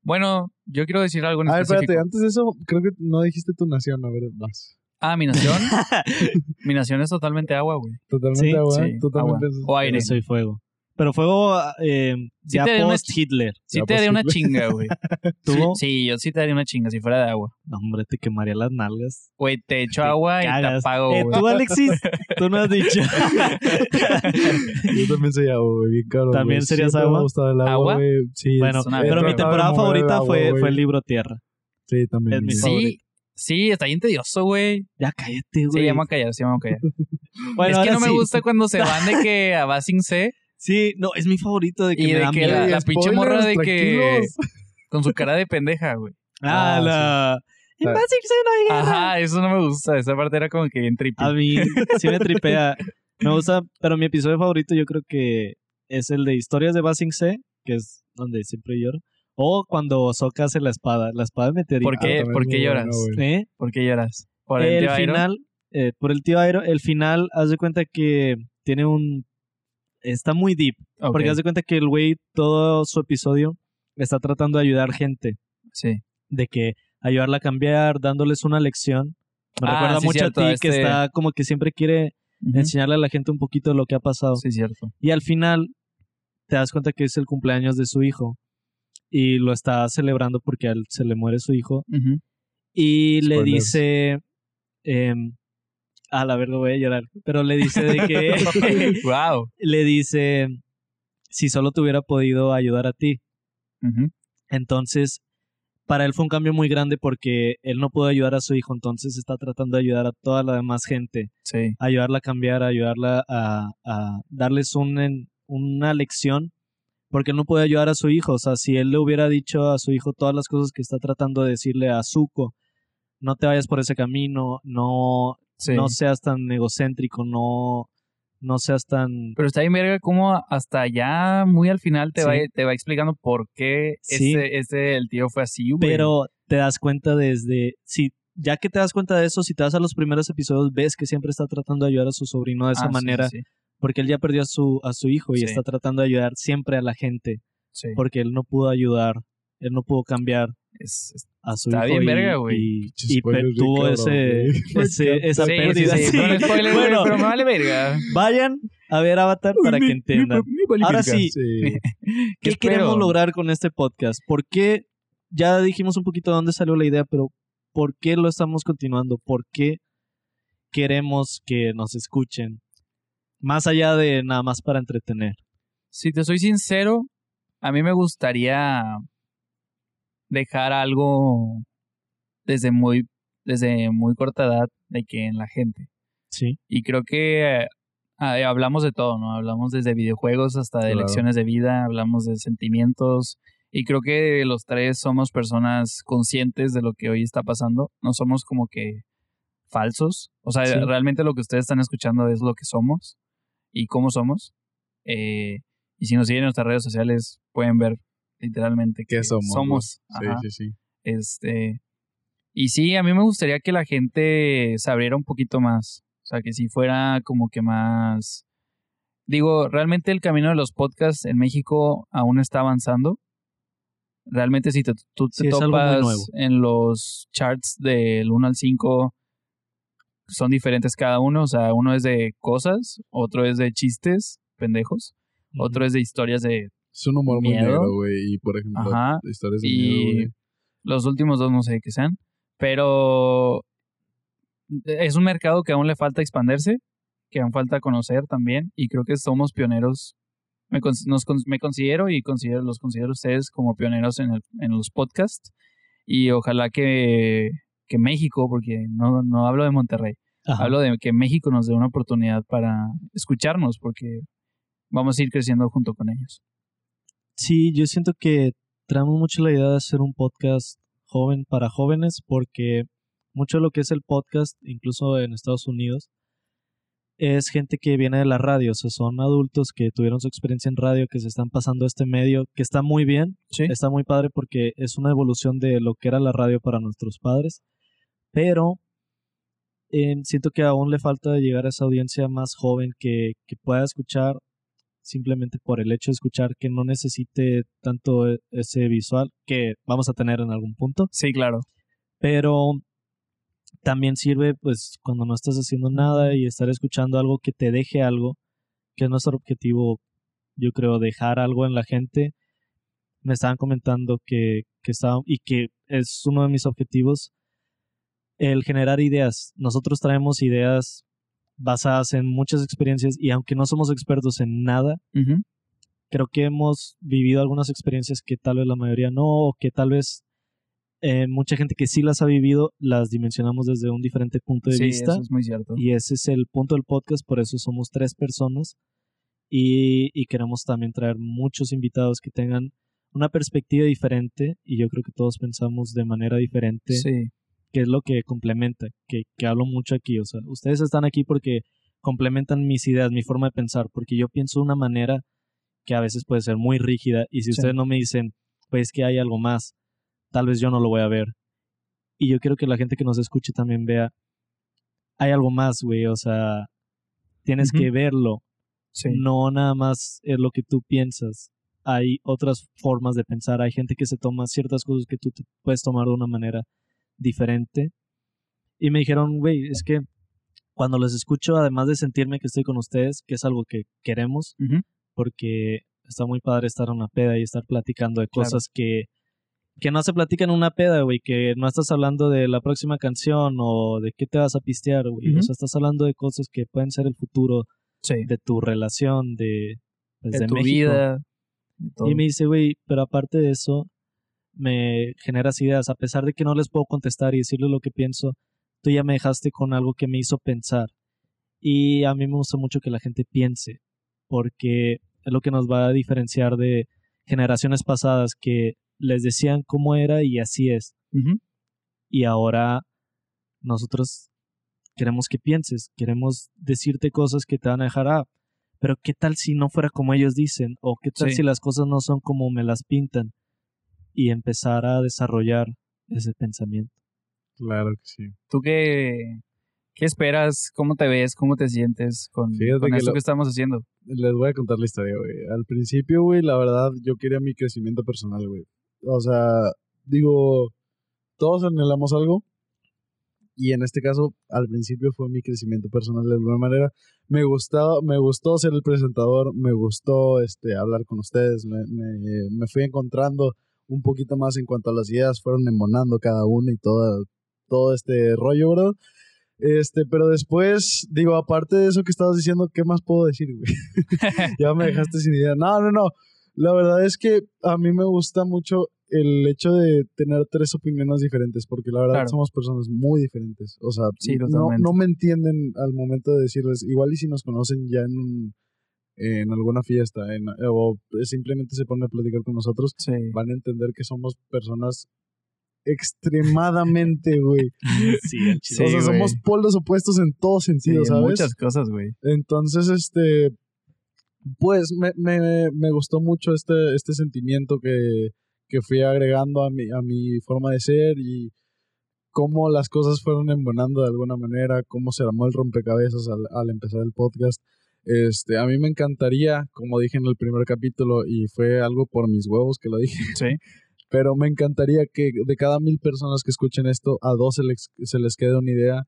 Bueno, yo quiero decir algo en A ver, específico. espérate, antes de eso, creo que no dijiste tu nación, a ver, vas. Ah, mi nación. mi nación es totalmente agua, güey. Totalmente Sí, agua, sí, tú también agua. O aire. Yo soy fuego. Pero fuego eh, Sí ya te daría una post Hitler. Sí Ya, te daría una chinga, güey. ¿Tú? Sí, sí, yo sí te daría una chinga si fuera de agua. No, hombre, te quemaría las nalgas. Güey, te echo Te agua y te apago, Eh, güey. tú, Alexis, tú no has dicho. Yo también soy agua, güey, bien caro. ¿También güey. serías Siempre me agua? el agua, ¿Agua? Sí, bueno, una pero mi temporada favorita agua, fue, fue el libro Tierra. Sí, también. es mi güey. favorito. Sí, sí, está bien tedioso, güey. Ya cállate, Sí, güey. ya me voy a callar, sí, me voy a callar. Bueno, es que no me sí. gusta cuando se van de que a Basing C Sí, no, es mi favorito de que y me de da que miedo. la, la pinche morra de que con su cara de pendeja, güey. Ah, Ah, la... En Ah. No. Ajá, eso no me gusta. Esa parte era como que bien trippy. A mí sí me tripea. Me gusta, pero mi episodio favorito yo creo que es el de Historias de Basing C, que es donde siempre lloro. O cuando Sokka hace la espada. La espada de meteorito. ¿Por qué? Ah, ¿Por qué lloras? bueno. ¿Eh? ¿Por qué lloras? ¿Por el, el tío Iron? final, eh, por el tío Airo, el final, haz de cuenta que tiene un... Está muy deep. Porque haz de cuenta que el güey, todo su episodio, está tratando de ayudar gente. Sí. De que ayudarla a cambiar, dándoles una lección. Me Ah, recuerda sí, mucho cierto, a ti que este- está como que siempre quiere enseñarle a la gente un poquito de lo que ha pasado. Sí, cierto. Y al final te das cuenta que es el cumpleaños de su hijo. Y lo está celebrando porque a él se le muere su hijo. Y le dice... em, a la verga voy a llorar. Pero le dice de que... wow. le dice... Si solo te hubiera podido ayudar a ti. Entonces, para él fue un cambio muy grande porque él no pudo ayudar a su hijo. Entonces está tratando de ayudar a toda la demás gente. Sí. ayudarla a cambiar, ayudarla a, a darles un, una lección, porque él no puede ayudar a su hijo. O sea, si él le hubiera dicho a su hijo todas las cosas que está tratando de decirle a Zuko, no te vayas por ese camino, no, Sí. no seas tan egocéntrico, no, no seas tan... Pero está bien verga como hasta ya muy al final te, Sí. va, te va explicando por qué Sí. ese, ese el tío fue así, güey. Pero te das cuenta desde... Si, ya que te das cuenta de eso, si te vas a los primeros episodios, ves que siempre está tratando de ayudar a su sobrino de esa Ah, sí, manera, Sí, porque él ya perdió a su, a su hijo y Sí. está tratando de ayudar siempre a la gente. sí. porque él no pudo ayudar, él no pudo cambiar Es- es- a su Está hijo bien y, verga, güey. y, y tuvo ese, esa sí, pérdida. sí, sí. no, spoiler, Bueno, pero me vale verga. vayan a ver Avatar para que entiendan. Ahora sí, Sí. ¿qué espero? queremos lograr con este podcast? ¿Por qué? Ya dijimos un poquito de dónde salió la idea, pero ¿por qué lo estamos continuando? ¿Por qué queremos que nos escuchen? Más allá de nada más para entretener. Si te soy sincero, a mí me gustaría dejar algo desde muy, desde muy corta edad de que en la gente. Sí. Y creo que eh, ah, hablamos de todo, ¿no? Hablamos desde videojuegos hasta de Claro. lecciones de vida, hablamos de sentimientos. Y creo que los tres somos personas conscientes de lo que hoy está pasando. No somos como que falsos. O sea, Sí. realmente lo que ustedes están escuchando es lo que somos y cómo somos. Eh, Y si nos siguen en nuestras redes sociales, pueden ver literalmente que ¿Qué somos? güey? somos. Sí, Ajá. sí, sí. Este. Y sí, a mí me gustaría que la gente se abriera un poquito más. O sea, que si fuera como que más. Digo, realmente el camino de los podcasts en México aún está avanzando. Realmente, si te- tú te Sí, topas en los charts del 1 al 5, son diferentes cada uno. O sea, uno es de cosas, otro es de chistes pendejos, otro es de historias de Es un humor muy Miedo. negro, güey. Y por ejemplo, Ajá. historias de miedo, y güey. los últimos dos no sé qué sean, pero es un mercado que aún le falta expandirse, que aún falta conocer también y creo que somos pioneros. Me, cons- nos me considero y considero, los considero ustedes como pioneros en, el- en los podcasts y ojalá que, que México, porque no, no hablo de Monterrey, Ajá. hablo de que México nos dé una oportunidad para escucharnos porque vamos a ir creciendo junto con ellos. Sí, yo siento que traemos mucho la idea de hacer un podcast joven para jóvenes porque mucho de lo que es el podcast, incluso en Estados Unidos, es gente que viene de la radio, o sea, son adultos que tuvieron su experiencia en radio, que se están pasando este medio, que está muy bien, Sí. está muy padre porque es una evolución de lo que era la radio para nuestros padres, pero eh, siento que aún le falta llegar a esa audiencia más joven que, que pueda escuchar simplemente por el hecho de escuchar que no necesite tanto e- ese visual que vamos a tener en algún punto, Sí, claro. pero también sirve pues cuando no estás haciendo nada y estar escuchando algo que te deje algo, que es nuestro objetivo, yo creo, dejar algo en la gente. Me estaban comentando que, que estaban, y que es uno de mis objetivos, el generar ideas. Nosotros traemos ideas basadas en muchas experiencias y aunque no somos expertos en nada, creo que hemos vivido algunas experiencias que tal vez la mayoría no, o que tal vez eh, mucha gente que sí las ha vivido las dimensionamos desde un diferente punto de Sí, vista. eso es muy cierto. Y ese es el punto del podcast, por eso somos tres personas y, y queremos también traer muchos invitados que tengan una perspectiva diferente y yo creo que todos pensamos de manera diferente Sí, que es lo que complementa, que, que hablo mucho aquí. O sea, ustedes están aquí porque complementan mis ideas, mi forma de pensar, porque yo pienso de una manera que a veces puede ser muy rígida y si Sí. ustedes no me dicen, pues que hay algo más, tal vez yo no lo voy a ver. Y yo quiero que la gente que nos escuche también vea, hay algo más, güey, o sea, tienes que verlo, sí. no nada más es lo que tú piensas. Hay otras formas de pensar, hay gente que se toma ciertas cosas que tú te puedes tomar de una manera diferente. Y me dijeron, güey, es que cuando los escucho, además de sentirme que estoy con ustedes, que es algo que queremos, Ujú. porque está muy padre estar en una peda y estar platicando de Claro. cosas que, que no se platican en una peda, güey, que no estás hablando de la próxima canción o de qué te vas a pistear, güey. O Ujú. sea, estás hablando de cosas que pueden ser el futuro Sí. de tu relación, de, pues, de, de tu México. vida. de todo. Y me dice, güey, pero aparte de eso, me generas ideas. A pesar de que no les puedo contestar y decirles lo que pienso, tú ya me dejaste con algo que me hizo pensar. Y a mí me gusta mucho que la gente piense, porque es lo que nos va a diferenciar de generaciones pasadas que les decían cómo era y así es. Y ahora nosotros queremos que pienses, queremos decirte cosas que te van a dejar, ah, pero ¿qué tal si no fuera como ellos dicen? ¿O qué tal Sí. si las cosas no son como me las pintan? Y empezar a desarrollar ese pensamiento. Claro que sí. ¿Tú qué, qué esperas? ¿Cómo te ves? ¿Cómo te sientes con, con que esto lo- que estamos haciendo? Les voy a contar la historia, güey. Al principio, güey, la verdad, yo quería mi crecimiento personal, güey. O sea, digo, todos anhelamos algo. Y en este caso, al principio fue mi crecimiento personal de alguna manera. Me gustaba, me gustó ser el presentador, me gustó este hablar con ustedes, me, me, me fui encontrando un poquito más en cuanto a las ideas, fueron embonando cada una y todo, todo este rollo, bro. Este, pero después, digo, aparte de eso que estabas diciendo, ¿qué más puedo decir, güey? ya me dejaste sin idea. No, no, no. La verdad es que a mí me gusta mucho el hecho de tener tres opiniones diferentes, porque la verdad Claro. somos personas muy diferentes. O sea, Sí, no, no me entienden al momento de decirles, igual y si nos conocen ya en un, en alguna fiesta, en, o simplemente se ponen a platicar con nosotros, Sí. van a entender que somos personas extremadamente, güey. Sí, Sí, o sea, somos polos opuestos en todo Sí, sentido, ¿sabes? muchas cosas, güey. Entonces, este, pues me, me, me gustó mucho este, este sentimiento que, que fui agregando a mi, a mi forma de ser y cómo las cosas fueron embonando de alguna manera, cómo se armó el rompecabezas al, al empezar el podcast. Este, a mí me encantaría, como dije en el primer capítulo, y fue algo por mis huevos que lo dije. Sí. Pero me encantaría que de cada mil personas que escuchen esto, a dos se les, se les quede una idea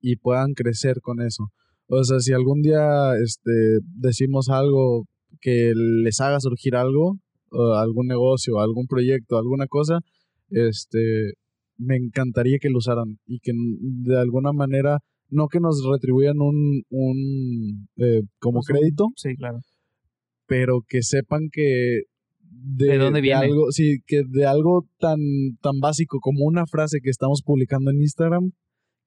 y puedan crecer con eso. O sea, si algún día este, decimos algo que les haga surgir algo, o algún negocio, algún proyecto, alguna cosa, este, me encantaría que lo usaran y que de alguna manera, no que nos retribuyan un, un eh, como Pues un- crédito, Sí, claro. pero que sepan que de, ¿De dónde viene? algo, sí, que de algo tan, tan básico como una frase que estamos publicando en Instagram,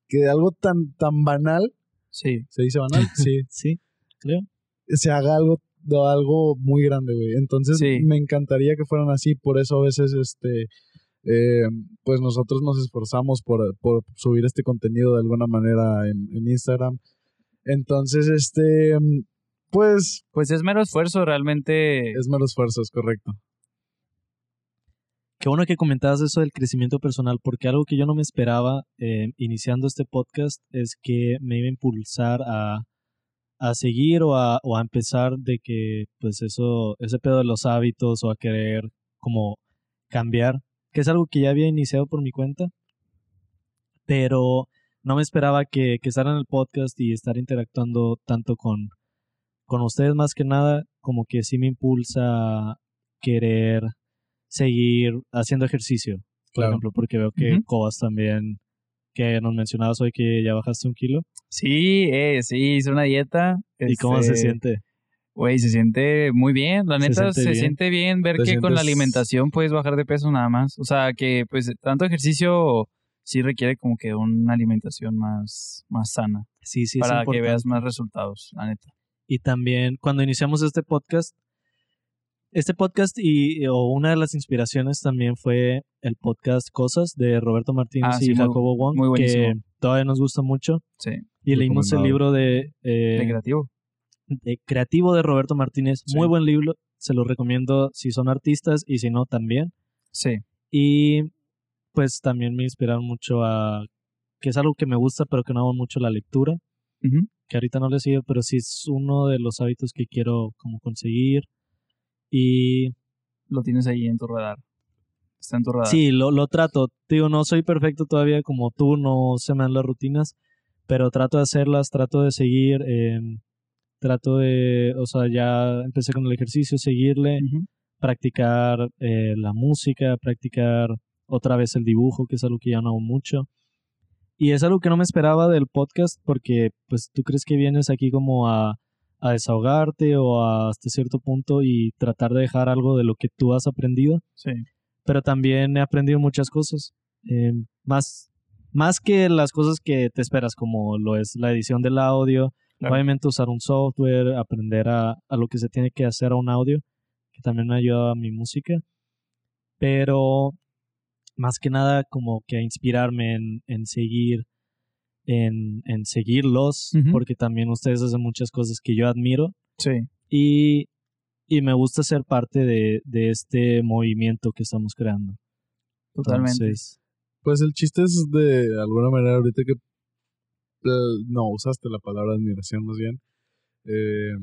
que de algo tan, tan banal, Sí. ¿se dice banal? Sí, Sí, creo. se haga algo de algo muy grande, güey. Entonces Sí. me encantaría que fueran así, por eso a veces este eh, pues nosotros nos esforzamos por, por subir este contenido de alguna manera en, en Instagram. Entonces, este pues Pues es mero esfuerzo, realmente. es mero esfuerzo, es correcto. Qué bueno que comentabas eso del crecimiento personal, porque algo que yo no me esperaba eh, iniciando este podcast es que me iba a impulsar a, a seguir o a, o a empezar de que, pues eso, ese pedo de los hábitos o a querer como cambiar, que es algo que ya había iniciado por mi cuenta, pero no me esperaba que, que estar en el podcast y estar interactuando tanto con, con ustedes más que nada, como que sí me impulsa a querer seguir haciendo ejercicio, por Claro. ejemplo, porque veo que. Cobas también, que nos mencionabas hoy que ya bajaste un kilo. Sí, eh, sí, hice una dieta. ¿Y cómo se este, siente? Güey, se siente muy bien. La Se neta, siente se siente bien ver que con la alimentación puedes bajar de peso nada más. O sea, que pues tanto ejercicio sí requiere como que una alimentación más, más sana Sí, sí, es para que veas más resultados, la neta. Y también cuando iniciamos este podcast, este podcast y o una de las inspiraciones también fue el podcast Cosas de Roberto Martínez Ah, y sí, Jacobo Wong, muy que todavía nos gusta mucho. Sí, Y leímos el libro de, eh, de creativo. De Creativo de Roberto Martínez. Sí. Muy buen libro, se lo recomiendo si son artistas y si no también. Sí, Y pues también me inspiraron mucho a, que es algo que me gusta pero que no hago mucho la lectura, Ujú. que ahorita no le sigo, pero sí es uno de los hábitos que quiero como conseguir. Y lo tienes ahí en tu radar. Está en tu radar. sí, lo, lo trato. Digo, no soy perfecto todavía como tú, no se me dan las rutinas, pero trato de hacerlas, trato de seguir, em, trato de, o sea, ya empecé con el ejercicio, seguirle, practicar eh, la música, practicar otra vez el dibujo, que es algo que ya no hago mucho. Y es algo que no me esperaba del podcast porque pues tú crees que vienes aquí como a, a desahogarte o a, hasta cierto punto y tratar de dejar algo de lo que tú has aprendido, Sí, pero también he aprendido muchas cosas, eh, más, más que las cosas que te esperas como lo es la edición del audio, Claro. obviamente usar un software, aprender a, a lo que se tiene que hacer a un audio, que también me ha ayudado a mi música, pero más que nada como que a inspirarme en, en seguir, en, en seguirlos, porque también ustedes hacen muchas cosas que yo admiro sí. y, y me gusta ser parte de, de este movimiento que estamos creando. Totalmente. Entonces, Pues el chiste es de alguna manera ahorita que no usaste la palabra admiración más bien. eh,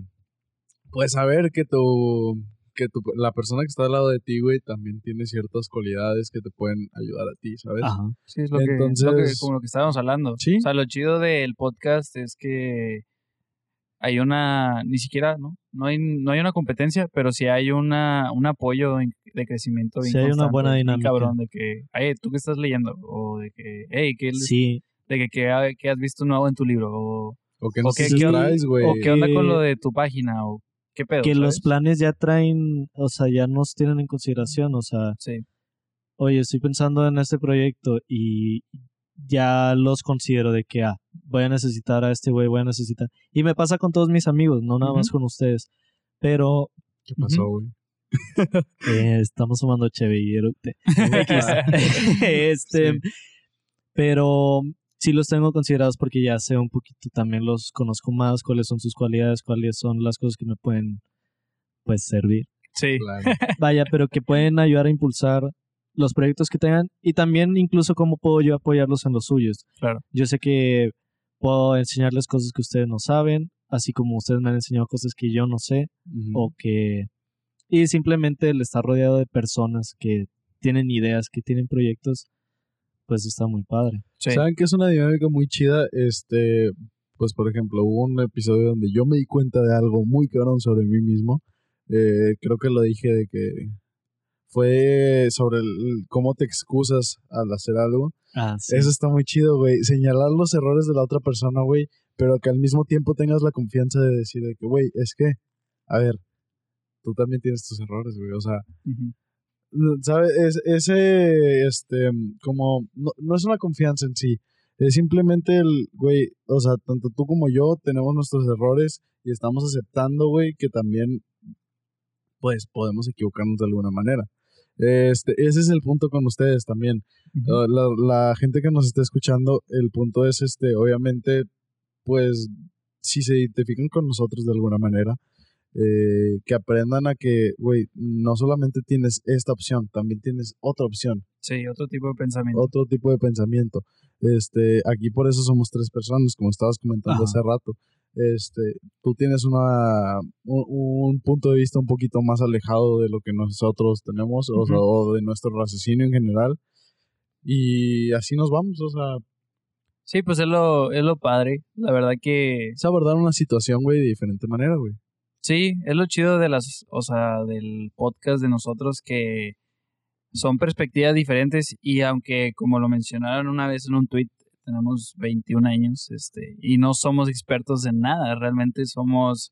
pues saber que tu que tu, la persona que está al lado de ti, güey, también tiene ciertas cualidades que te pueden ayudar a ti, ¿sabes? ajá. Sí, es lo, que, lo que, Entonces- como lo que estábamos hablando. Sí. O sea, lo chido del podcast es que hay una, ni siquiera, ¿no? No hay, no hay una competencia, pero sí hay una, un apoyo de crecimiento. bien Sí hay una buena dinámica. cabrón, de que, hey, ¿tú qué estás leyendo? O de que, hey, ¿qué, Sí, de que, ¿qué, qué has visto nuevo en tu libro? O, O que no qué- güey. o qué onda con que- lo de tu página, o qué pedo. que los planes ya traen, o sea, ya nos tienen en consideración, o sea, Sí, oye, estoy pensando en este proyecto y ya los considero de que, ah, voy a necesitar a este güey, voy a necesitar. Y me pasa con todos mis amigos, no nada más con ustedes. Pero ¿Qué pasó, güey? eh, estamos sumando chévere y este, pero sí los tengo considerados porque ya sé un poquito, también los conozco más, cuáles son sus cualidades, cuáles son las cosas que me pueden, pues, servir. Sí. Claro. Vaya, pero que pueden ayudar a impulsar los proyectos que tengan y también incluso cómo puedo yo apoyarlos en los suyos. Claro. Yo sé que puedo enseñarles cosas que ustedes no saben, así como ustedes me han enseñado cosas que yo no sé o que... Y simplemente el estar rodeado de personas que tienen ideas, que tienen proyectos, pues está muy padre. Sí. ¿Saben que es una dinámica muy chida? Este, pues por ejemplo, hubo un episodio donde yo me di cuenta de algo muy cabrón sobre mí mismo. Eh, creo que lo dije de que fue sobre el- cómo te excusas al hacer algo. Ah, sí. Eso está muy chido, güey. Señalar los errores de la otra persona, güey, pero que al mismo tiempo tengas la confianza de decir de que, güey, es que, a ver, tú también tienes tus errores, güey. O sea. ¿Sabes? Es, ese, este, como, no, no es una confianza en sí. Es simplemente el, güey, o sea, tanto tú como yo tenemos nuestros errores y estamos aceptando, güey, que también, pues, podemos equivocarnos de alguna manera. Este, ese es el punto con ustedes también. La, la gente que nos está escuchando, el punto es este, obviamente, pues, si se identifican con nosotros de alguna manera, eh, que aprendan a que, güey, no solamente tienes esta opción, también tienes otra opción, Sí, otro tipo de pensamiento. otro tipo de pensamiento. Este, aquí por eso somos tres personas, como estabas comentando Ajá. hace rato. Este, tú tienes una un, un punto de vista un poquito más alejado de lo que nosotros tenemos, o, sea, o de nuestro raciocinio en general. Y así nos vamos, o sea, Sí, pues es lo, es lo padre. La verdad que es abordar una situación, güey, de diferente manera, güey. Sí, es lo chido de las, o sea, del podcast de nosotros que son perspectivas diferentes y aunque como lo mencionaron una vez en un tweet, tenemos 21 años, este, y no somos expertos en nada, realmente somos,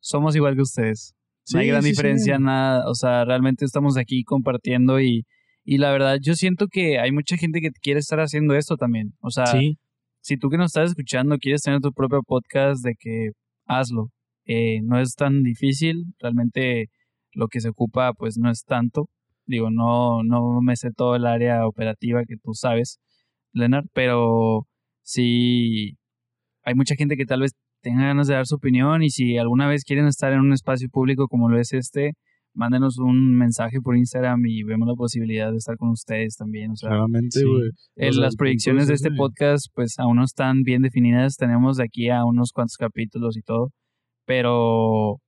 somos igual que ustedes. no hay gran sí, sí. diferencia, nada, o sea, realmente estamos aquí compartiendo y, y la verdad yo siento que hay mucha gente que quiere estar haciendo esto también, o sea, si tú que nos estás escuchando quieres tener tu propio podcast, de que hazlo. Eh, no es tan difícil, realmente lo que se ocupa pues no es tanto. Digo, no, no me sé todo el área operativa que tú sabes, Leonard, pero sí hay mucha gente que tal vez tenga ganas de dar su opinión y si alguna vez quieren estar en un espacio público como lo es este, mándenos un mensaje por Instagram y vemos la posibilidad de estar con ustedes también. O sea, Claramente, Sí. eh, las proyecciones es de este podcast pues aún no están bien definidas, tenemos de aquí a unos cuantos capítulos y todo, pero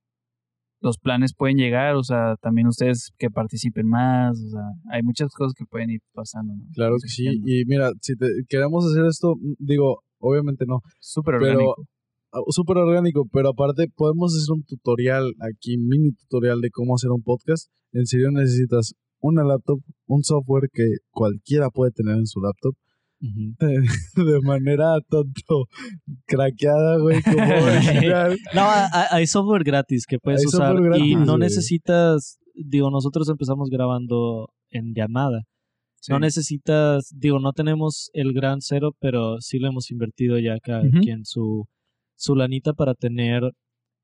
los planes pueden llegar, o sea, también ustedes que participen más, o sea, hay muchas cosas que pueden ir pasando, ¿no? Claro que sí. Y mira, si te, queremos hacer esto, mm, digo, obviamente no, Súper orgánico. ah, súper orgánico, pero aparte podemos hacer un tutorial aquí, mini tutorial de cómo hacer un podcast. En serio necesitas una laptop, un software que cualquiera puede tener en su laptop, de manera tanto craqueada, güey, como original. No, ha- ha- hay software gratis que puedes Hay usar y no güey. necesitas, digo, nosotros empezamos grabando en llamada. Sí. No necesitas, digo, no tenemos el gran cero, pero sí le hemos invertido ya cada Ujú. quien su, su lanita para tener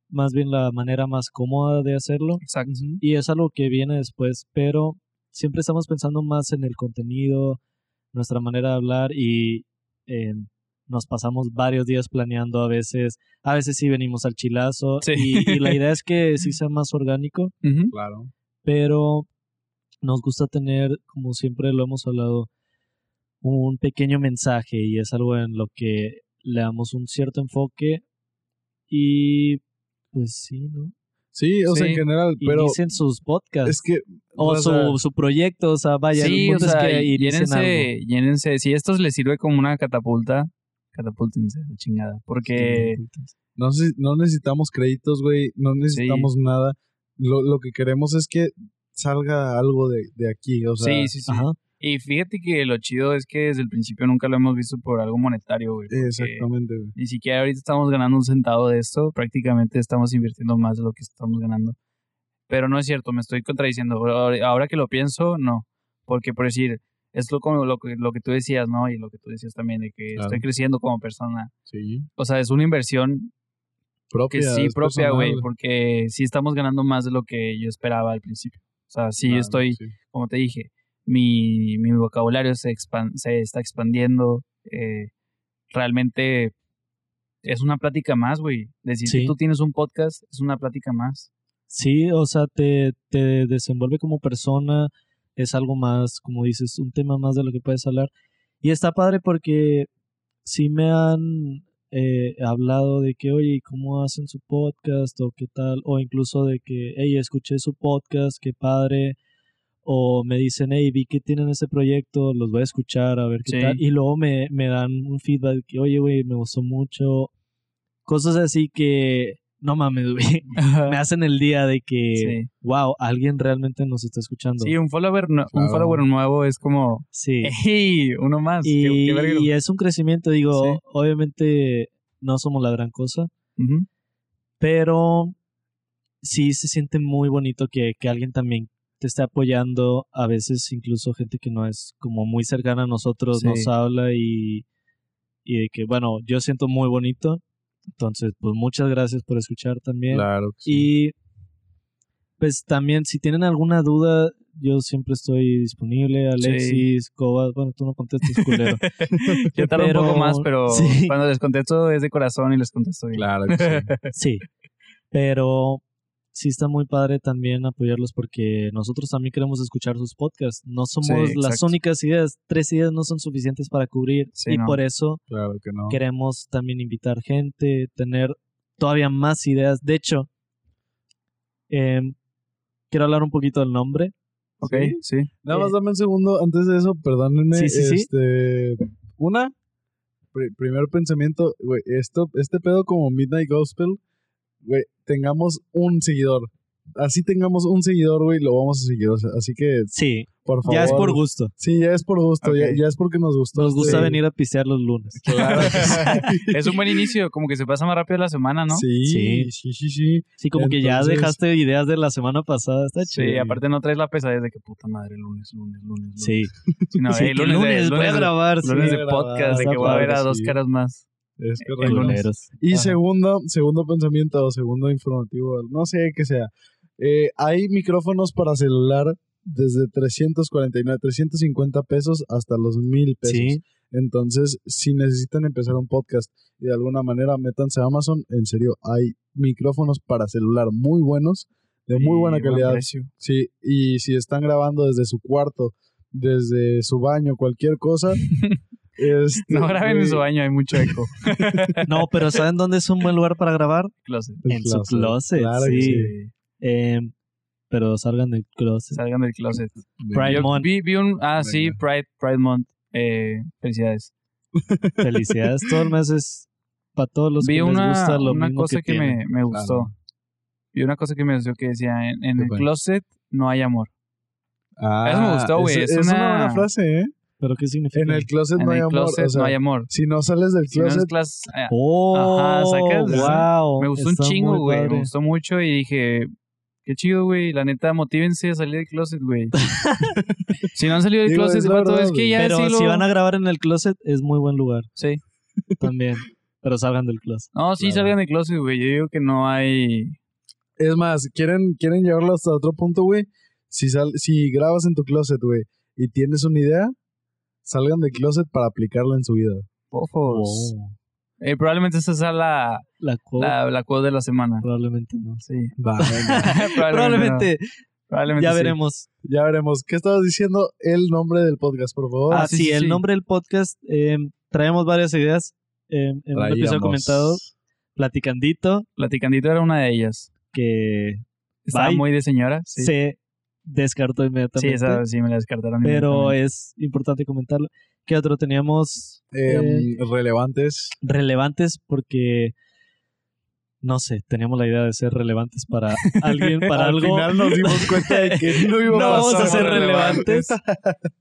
más bien la manera más cómoda de hacerlo. Exacto. Y es algo que viene después, pero siempre estamos pensando más en el contenido, nuestra manera de hablar y eh, nos pasamos varios días planeando a veces, a veces sí venimos al chilazo Sí. y, y la idea es que sí sea más orgánico. Claro. pero nos gusta tener, como siempre lo hemos hablado, un pequeño mensaje y es algo en lo que le damos un cierto enfoque y pues sí, ¿no? Sí, o sea, en general, pero Inicien sus podcasts. es que... O o su, sea, su proyecto, o sea, vaya, sí, o sea, es que algo. llénense, llénense, si esto les sirve como una catapulta, catapultense, la chingada, porque... No, no necesitamos créditos, güey. No necesitamos nada. Lo, lo que queremos es que salga algo de, de aquí. O sea, sí, sí, sí. Ajá. Y fíjate que lo chido es que desde el principio nunca lo hemos visto por algo monetario, güey. exactamente, güey. Ni siquiera ahorita estamos ganando un centavo de esto, prácticamente estamos invirtiendo más de lo que estamos ganando. Pero no es cierto, me estoy contradiciendo. Ahora que lo pienso, no. Porque por decir, es lo, como lo, que, lo que tú decías, ¿no? Y lo que tú decías también, de que Claro. estoy creciendo como persona. Sí. O sea, es una inversión Propia. que sí propia, güey, porque sí estamos ganando más de lo que yo esperaba al principio. O sea, sí Claro, estoy, sí. como te dije, mi, mi vocabulario se, expan- se está expandiendo, eh, realmente es una plática más, güey. Decir Sí. que tú tienes un podcast es una plática más. Sí, o sea, te, te desenvuelve como persona, es algo más, como dices, un tema más de lo que puedes hablar. Y está padre porque sí me han eh, hablado de que, oye, ¿cómo hacen su podcast? O qué tal, o incluso de que, hey, escuché su podcast, qué padre. O me dicen, hey, vi que tienen ese proyecto, los voy a escuchar, a ver qué Sí. tal. Y luego me, me dan un feedback que, oye, güey, me gustó mucho. Cosas así que, no mames, güey me hacen el día de que, Sí. wow, alguien realmente nos está escuchando. Sí, un follower, no- un Claro. follower nuevo es como, Sí. ¡Ey! Uno más. qué- Y, qué verga. y es un crecimiento, digo, Sí. obviamente no somos la gran cosa, Ujú. pero sí se siente muy bonito que, que alguien también te esté apoyando, a veces incluso gente que no es como muy cercana a nosotros Sí. nos habla y, y de que, bueno, yo siento muy bonito, entonces, pues muchas gracias por escuchar también. Claro. que sí. Y pues también si tienen alguna duda, yo siempre estoy disponible. Alexis, Cobas, bueno, tú no contestas, culero. Yo tardo Pero- un poco más, pero sí. cuando les contesto es de corazón y les contesto bien. Claro que sí. sí, pero sí está muy padre también apoyarlos porque nosotros también queremos escuchar sus podcasts. No somos Sí, las únicas ideas, tres ideas no son suficientes para cubrir Sí, y no. por eso Claro que no. queremos también invitar gente, tener todavía más ideas. De hecho, em, quiero hablar un poquito del nombre. Ok, Sí. sí. Nada más dame un segundo antes de eso, perdónenme. Sí, sí, sí. este, Una, pri- primer pensamiento, güey, esto, este pedo como Midnight Gospel, güey, tengamos un seguidor. Así tengamos un seguidor, güey, lo vamos a seguir. o sea, así que, Sí, por favor. ya es por gusto. Sí, ya es por gusto, ya, ya es porque nos gustó. Nos gusta este- venir a pistear los lunes. Claro sí. Es un buen inicio, como que se pasa más rápido la semana, ¿no? Sí, Sí. sí, sí, sí. Sí, como que ya dejaste ideas de la semana pasada. Está Sí, chido. aparte no traes la pesadez de que puta madre, lunes, lunes, lunes. lunes. Sí. Sí, no, Sí, lunes, de, lunes voy a lunes de- grabar. sí. lunes de podcast, de que voy a ver a dos sí. caras más. Es El correcto. Y Ajá. segundo, segundo pensamiento o segundo informativo, no sé qué sea. Eh, hay micrófonos para celular desde 349, 350 pesos hasta los 1000 pesos. Sí, Entonces, si necesitan empezar un podcast y de alguna manera métanse a Amazon, en serio, hay micrófonos para celular muy buenos, de muy Y buena buen calidad. Sí, y si están grabando desde su cuarto, desde su baño, cualquier cosa. este, No graben en su baño, hay mucho eco. no, pero ¿saben dónde es un buen lugar para grabar? Closet. en su closet, claro que sí. sí. Eh, pero salgan del closet. Salgan del closet. Pride Yo Month. vi, vi un. Ah, sí. Pride, Pride Month. Eh, felicidades. Felicidades. Todo el mes es para todos los vi que les una, gusta lo una mismo cosa que, me, me gustó. Vi una cosa que me gustó que decía: en, en ¿Qué el closet no hay amor. Ah, Eso me gustó, güey, Es, es es una... una- buena frase, ¿eh? ¿Pero qué significa? En el closet En no hay el amor. closet o sea, no hay amor. si no sales del Si no es closet, clas- ah, Oh, Ajá, sacas, wow. me gustó un chingo, güey. Me gustó mucho y dije, qué chido, güey. La neta, motívense a salir del closet, güey. si no han salido del Digo, closet, es es que ya Pero si van a grabar en el closet, es muy buen lugar Sí. también. Pero salgan del closet. No, sí Claro. salgan del closet, güey. Yo digo que no hay... es más, ¿quieren, quieren llevarlo hasta otro punto, güey. Si, sal, si grabas en tu closet, güey, y tienes una idea, salgan del closet para aplicarla en su vida. Oh, Eh, probablemente esa sea la, la quote, la, la quote de la semana. probablemente no. Sí. Va, Probablemente, no. Probablemente ya sí. veremos. ya veremos. ¿Qué estabas diciendo? El nombre del podcast, por favor. Ah, Ah, sí, sí, sí, el sí. nombre del podcast. eh, traemos varias ideas. eh, en un episodio Traíamos. comentado, Platicandito, Platicandito era una de ellas. que Estaba Bye. muy de señora. Sí, sí, se descartó inmediatamente. esa sí me la descartaron. pero es importante comentarlo. ¿Qué otro teníamos? Eh, Eh, relevantes. relevantes porque no sé, teníamos la idea de ser relevantes para alguien, para Al algo. final nos dimos cuenta de que no iba no a vamos a ser relevantes. relevantes.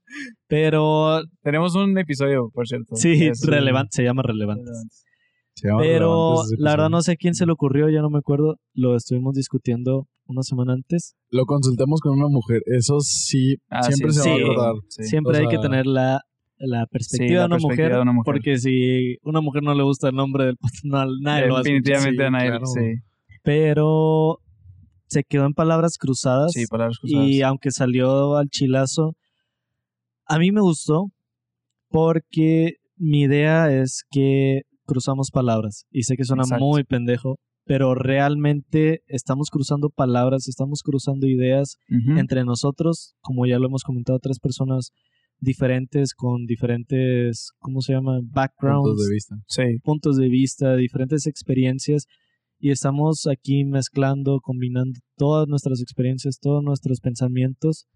Pero Tenemos un episodio, por cierto. sí, relevante, se llama relevantes. Relevantes. Pero la verdad no sé a quién se le ocurrió, ya no me acuerdo. Lo estuvimos discutiendo una semana antes. Lo consultamos con una mujer. Eso sí, Ah, siempre sí, se va sí. a acordar. Sí. Siempre O hay que tener la, la perspectiva, Sí, la de, una perspectiva mujer, de una mujer. Porque si una mujer no le gusta el nombre del no, nadie lo escuchar. Definitivamente Sí, a nadie. claro. Sí, Pero se quedó en palabras cruzadas. sí, palabras cruzadas. Y aunque salió al chilazo, a mí me gustó porque mi idea es que cruzamos palabras. Y sé que suena Exacto. muy pendejo, pero realmente estamos cruzando palabras, estamos cruzando ideas entre nosotros, como ya lo hemos comentado, tres personas diferentes con diferentes, ¿cómo se llama? Backgrounds, Puntos de vista. Sí. puntos de vista, diferentes experiencias y estamos aquí mezclando, combinando todas nuestras experiencias, todos nuestros pensamientos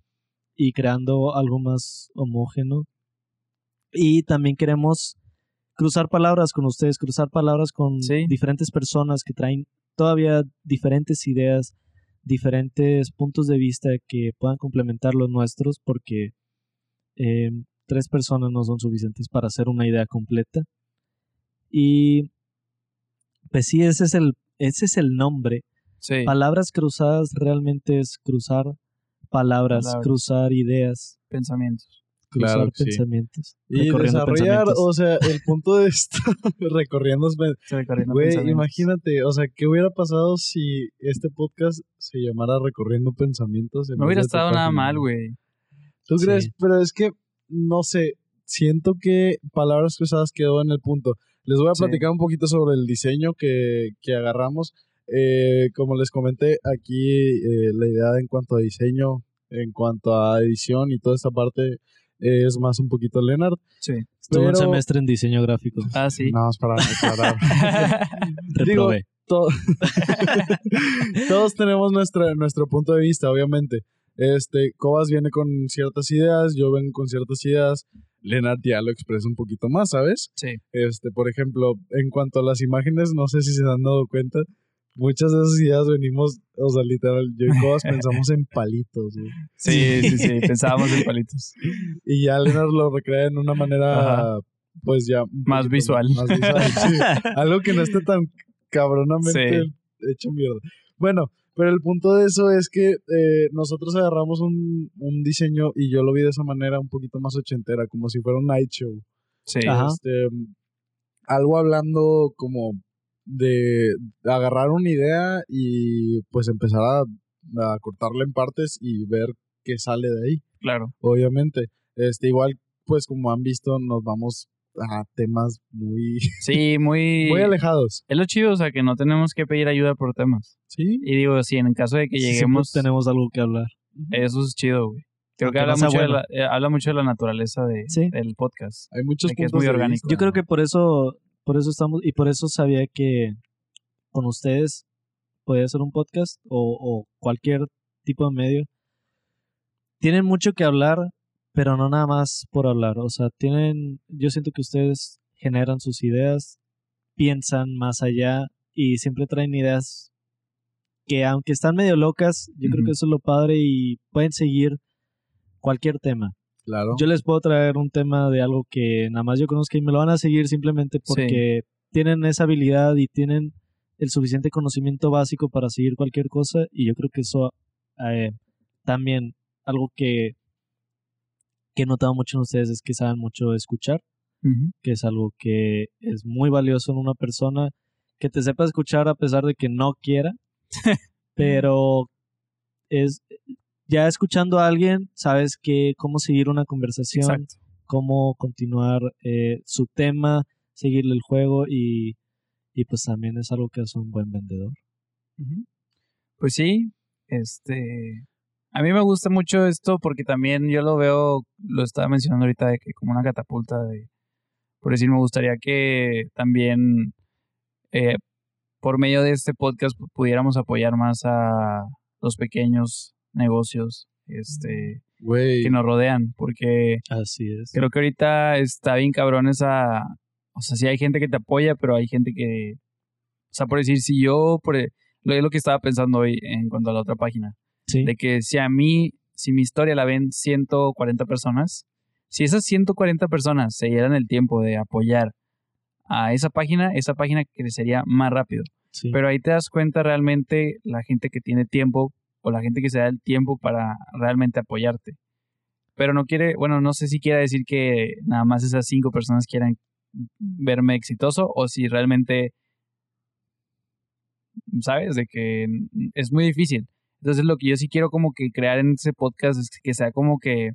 y creando algo más homógeno. Y también queremos cruzar palabras con ustedes, cruzar palabras con Sí. diferentes personas que traen todavía diferentes ideas, diferentes puntos de vista que puedan complementar los nuestros porque eh, tres personas no son suficientes para hacer una idea completa. Y pues sí, ese es el, ese es el nombre. Sí. Palabras cruzadas realmente es cruzar palabras, Palabras. cruzar ideas, Pensamientos. Claro sí. pensamientos. Y desarrollar, pensamientos. o sea, el punto de esto, recorriendo, recorriendo pensamientos. imagínate, o sea, ¿qué hubiera pasado si este podcast se llamara Recorriendo Pensamientos? en No hubiera estado nada mal, güey. ¿Tú Sí. crees? Pero es que, no sé, siento que Palabras Cruzadas quedó en el punto. Les voy a Sí. platicar un poquito sobre el diseño que, que agarramos. Eh, como les comenté, aquí eh, la idea en cuanto a diseño, en cuanto a edición y toda esta parte es más un poquito Leonard. Sí. Estuve un semestre en diseño gráfico. Ah, sí. Nada más para aclarar. Digo, to- todos tenemos nuestra, nuestro punto de vista, obviamente. Este, Cobas viene con ciertas ideas, yo vengo con ciertas ideas. Lennart ya lo expresa un poquito más, ¿sabes? Sí. Este, por ejemplo, en cuanto a las imágenes, no sé si se han dado cuenta, muchas de esas ideas venimos, o sea, literal, yo y Cobas pensamos en palitos, güey. Sí, sí, sí. Pensábamos en palitos. Y ya Lennart lo recrea en una manera, Ajá. pues ya... Más visual. Más visual, sí. Algo que no esté tan cabronamente hecho mierda. Bueno, pero el punto de eso es que eh, nosotros agarramos un, un diseño y yo lo vi de esa manera un poquito más ochentera, como si fuera un night show. Sí. Ajá. Este, algo hablando como de agarrar una idea y pues empezar a, a cortarla en partes y ver qué sale de ahí, Claro. obviamente. Este, igual, pues como han visto, nos vamos a temas muy, Sí, muy... muy alejados. Es lo chido, o sea, que no tenemos que pedir ayuda por temas. ¿Sí? Y digo, sí, en el caso de que Sí, lleguemos, tenemos algo que hablar. eso es chido, güey. Creo que habla, mucho de bueno. la, eh, habla mucho de la naturaleza de, Sí. del podcast. Hay muchos De que es puntos muy orgánico. Yo creo que por eso, por eso estamos, y por eso sabía que con ustedes podía hacer un podcast o, o cualquier tipo de medio. Tienen mucho que hablar, pero no nada más por hablar. O sea, tienen, yo siento que ustedes generan sus ideas, piensan más allá y siempre traen ideas que aunque están medio locas, yo creo que eso es lo padre y pueden seguir cualquier tema. Claro. Yo les puedo traer un tema de algo que nada más yo conozco y me lo van a seguir simplemente porque tienen esa habilidad y tienen el suficiente conocimiento básico para seguir cualquier cosa y yo creo que eso eh, también algo que, que he notado mucho en ustedes es que saben mucho escuchar, que es algo que es muy valioso en una persona que te sepa escuchar a pesar de que no quiera, pero es ya escuchando a alguien sabes que cómo seguir una conversación, Exacto. cómo continuar eh, su tema, seguirle el juego y, y pues también es algo que hace un buen vendedor. Pues sí, este... A mí me gusta mucho esto porque también yo lo veo, lo estaba mencionando ahorita, de que como una catapulta de... Por decir, me gustaría que también eh, por medio de este podcast pu- pudiéramos apoyar más a los pequeños negocios este, que nos rodean, porque Así es. creo que ahorita está bien cabrón esa... O sea, sí hay gente que te apoya, pero hay gente que... O sea, por decir, si yo... Por, e, lo es lo que estaba pensando hoy en cuanto a la otra página. Sí. De que si a mí, si mi historia la ven 140 personas, si esas 140 personas se dieran el tiempo de apoyar a esa página, esa página crecería más rápido. sí. Pero ahí te das cuenta realmente la gente que tiene tiempo o la gente que se da el tiempo para realmente apoyarte. Pero no quiere, bueno, no sé si quiere decir que nada más esas cinco personas quieran verme exitoso o si realmente, ¿sabes? De que es muy difícil. Entonces lo que yo sí quiero como que crear en ese podcast es que sea como que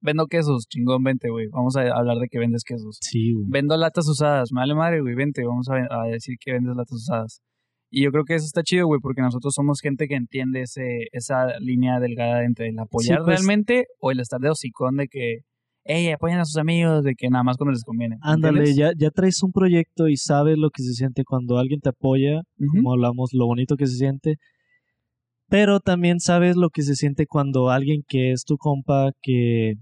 vendo quesos, chingón, vente, güey. Vamos a hablar de que vendes quesos. Sí, güey. Vendo latas usadas, me vale madre, güey, vente, vamos a, a decir que vendes latas usadas. Y yo creo que eso está chido, güey, porque nosotros somos gente que entiende ese, esa línea delgada entre el apoyar pues. realmente o el estar de hocicón de que, hey, apoyan a sus amigos, de que nada más cuando les conviene. Ándale, ya, ya traes un proyecto y sabes lo que se siente cuando alguien te apoya, como hablamos, lo bonito que se siente. Pero también sabes lo que se siente cuando alguien que es tu compa, que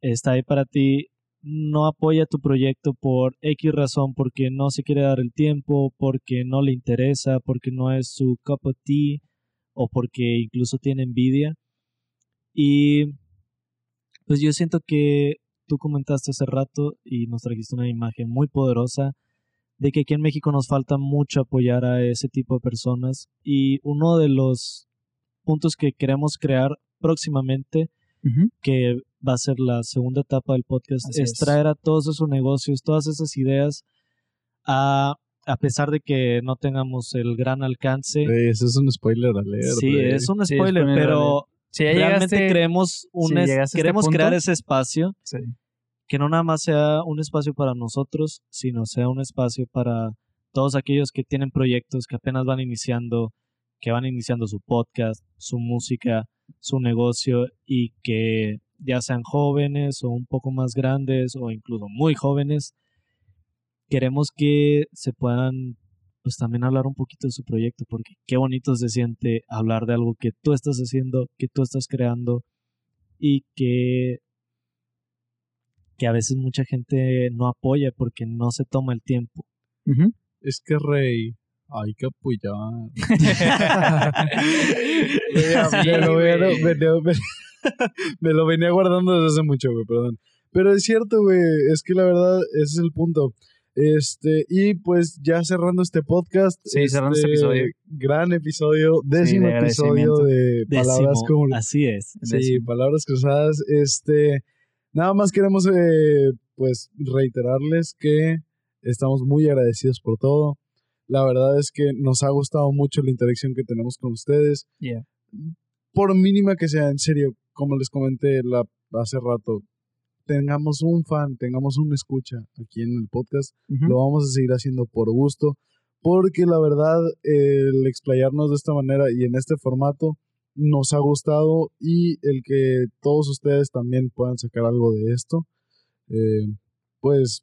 está ahí para ti, no apoya tu proyecto por X razón, porque no se quiere dar el tiempo, porque no le interesa, porque no es su cup of tea, o porque incluso tiene envidia. Y pues yo siento que tú comentaste hace rato y nos trajiste una imagen muy poderosa de que aquí en México nos falta mucho apoyar a ese tipo de personas y uno de los puntos que queremos crear próximamente Ujú. que va a ser la segunda etapa del podcast Así es, es. traer a todos esos negocios, todas esas ideas a a pesar de que no tengamos el gran alcance. Ey, eso es un spoiler alert. Sí, es un Sí, spoiler, pero Si realmente llegaste- creemos un si es- este queremos crear ese espacio Sí. que no nada más sea un espacio para nosotros, sino sea un espacio para todos aquellos que tienen proyectos que apenas van iniciando, que van iniciando su podcast, su música, su negocio y que ya sean jóvenes o un poco más grandes o incluso muy jóvenes, queremos que se puedan pues también hablar un poquito de su proyecto, porque qué bonito se siente hablar de algo que tú estás haciendo, que tú estás creando y que que a veces mucha gente no apoya porque no se toma el tiempo. Es que rey. Que apoyar. Sí, me, lo venía, me lo- me- me lo venía guardando desde hace mucho, güey, perdón. Pero es cierto, güey, es que la verdad, ese es el punto. Este, y pues ya cerrando este podcast. Sí, cerrando este episodio. Gran episodio, décimo de episodio de palabras Décimo, como. así es. Sí, décimo. palabras cruzadas. Este, nada más queremos, eh, pues, reiterarles que estamos muy agradecidos por todo. La verdad es que nos ha gustado mucho la interacción que tenemos con ustedes. Yeah. Por mínima que sea, en serio, como les comenté la, hace rato, tengamos un fan, tengamos una escucha aquí en el podcast, lo vamos a seguir haciendo por gusto, porque la verdad, el explayarnos de esta manera y en este formato nos ha gustado y el que todos ustedes también puedan sacar algo de esto, eh, pues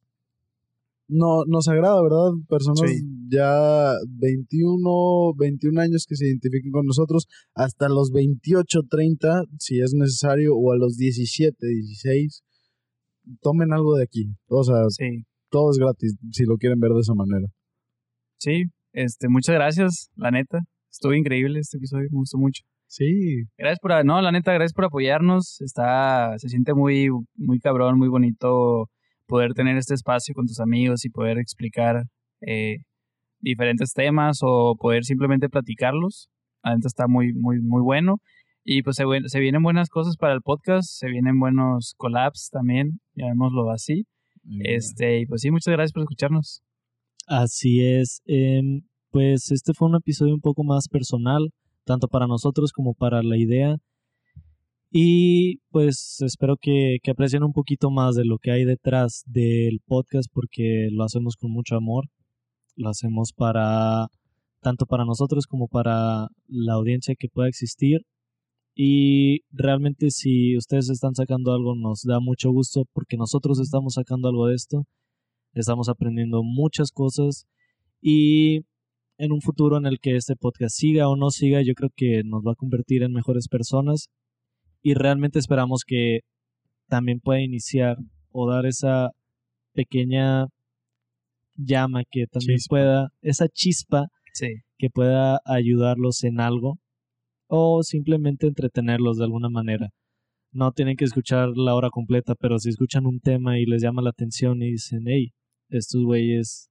no, nos agrada, ¿verdad? Personas Sí. Ya 21, 21 años que se identifiquen con nosotros, hasta los 28, 30, si es necesario, o a los 17, 16, tomen algo de aquí. O sea, Sí, todo es gratis, si lo quieren ver de esa manera. sí. Este, muchas gracias, la neta. Estuvo increíble este episodio, me gustó mucho. Sí, Gracias por, no, la neta, gracias por apoyarnos. Está, se siente muy, muy cabrón, muy bonito poder tener este espacio con tus amigos y poder explicar eh, diferentes temas o poder simplemente platicarlos. La neta está muy, muy, muy bueno. Y pues se, vienen buenas cosas para el podcast, se vienen buenos collabs también, llamémoslo así. Este, y pues sí, muchas gracias por escucharnos. Así es. Em, pues este fue un episodio un poco más personal, tanto para nosotros como para la idea. Y pues espero que, que aprecien un poquito más de lo que hay detrás del podcast porque lo hacemos con mucho amor. Lo hacemos para tanto para nosotros como para la audiencia que pueda existir. Y realmente si ustedes están sacando algo nos da mucho gusto porque nosotros estamos sacando algo de esto. Estamos aprendiendo muchas cosas y en un futuro en el que este podcast siga o no siga, yo creo que nos va a convertir en mejores personas y realmente esperamos que también pueda iniciar o dar esa pequeña llama que también Chispa. pueda, esa chispa Sí. que pueda ayudarlos en algo o simplemente entretenerlos de alguna manera. No tienen que escuchar la hora completa, pero si escuchan un tema y les llama la atención y dicen, hey, estos güeyes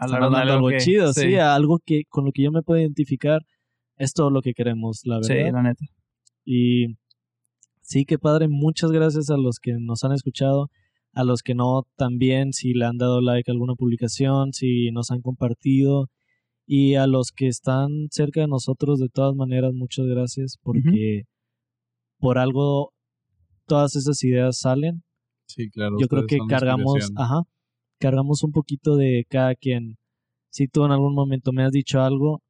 están Hablaron algo que- chido, sí. sí. algo que con lo que yo me puedo identificar, es todo lo que queremos, la Sí, verdad. la neta. Y sí, qué padre, muchas gracias a los que nos han escuchado, a los que no también, si le han dado like a alguna publicación, si nos han compartido, y a los que están cerca de nosotros, de todas maneras, muchas gracias, porque por algo todas esas ideas salen. Sí, claro. Yo creo que cargamos, ajá, cargamos un poquito de cada quien. Si tú en algún momento me has dicho algo,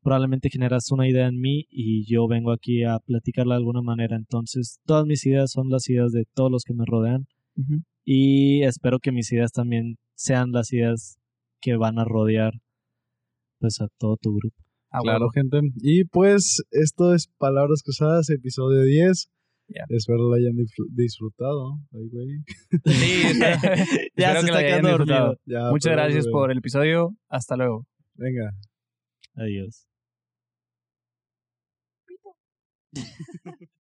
probablemente generas una idea en mí y yo vengo aquí a platicarla de alguna manera. Entonces, todas mis ideas son las ideas de todos los que me rodean y espero que mis ideas también sean las ideas que van a rodear pues a todo tu grupo. Ah, Claro, gente. Y pues esto es Palabras Cruzadas, episodio 10. Ya. Espero lo hayan disfrutado. Ay, güey. Sí, espero, espero que lo hayan disfrutado. Ya, Muchas pero, gracias por el episodio. Hasta luego. Venga. Adiós.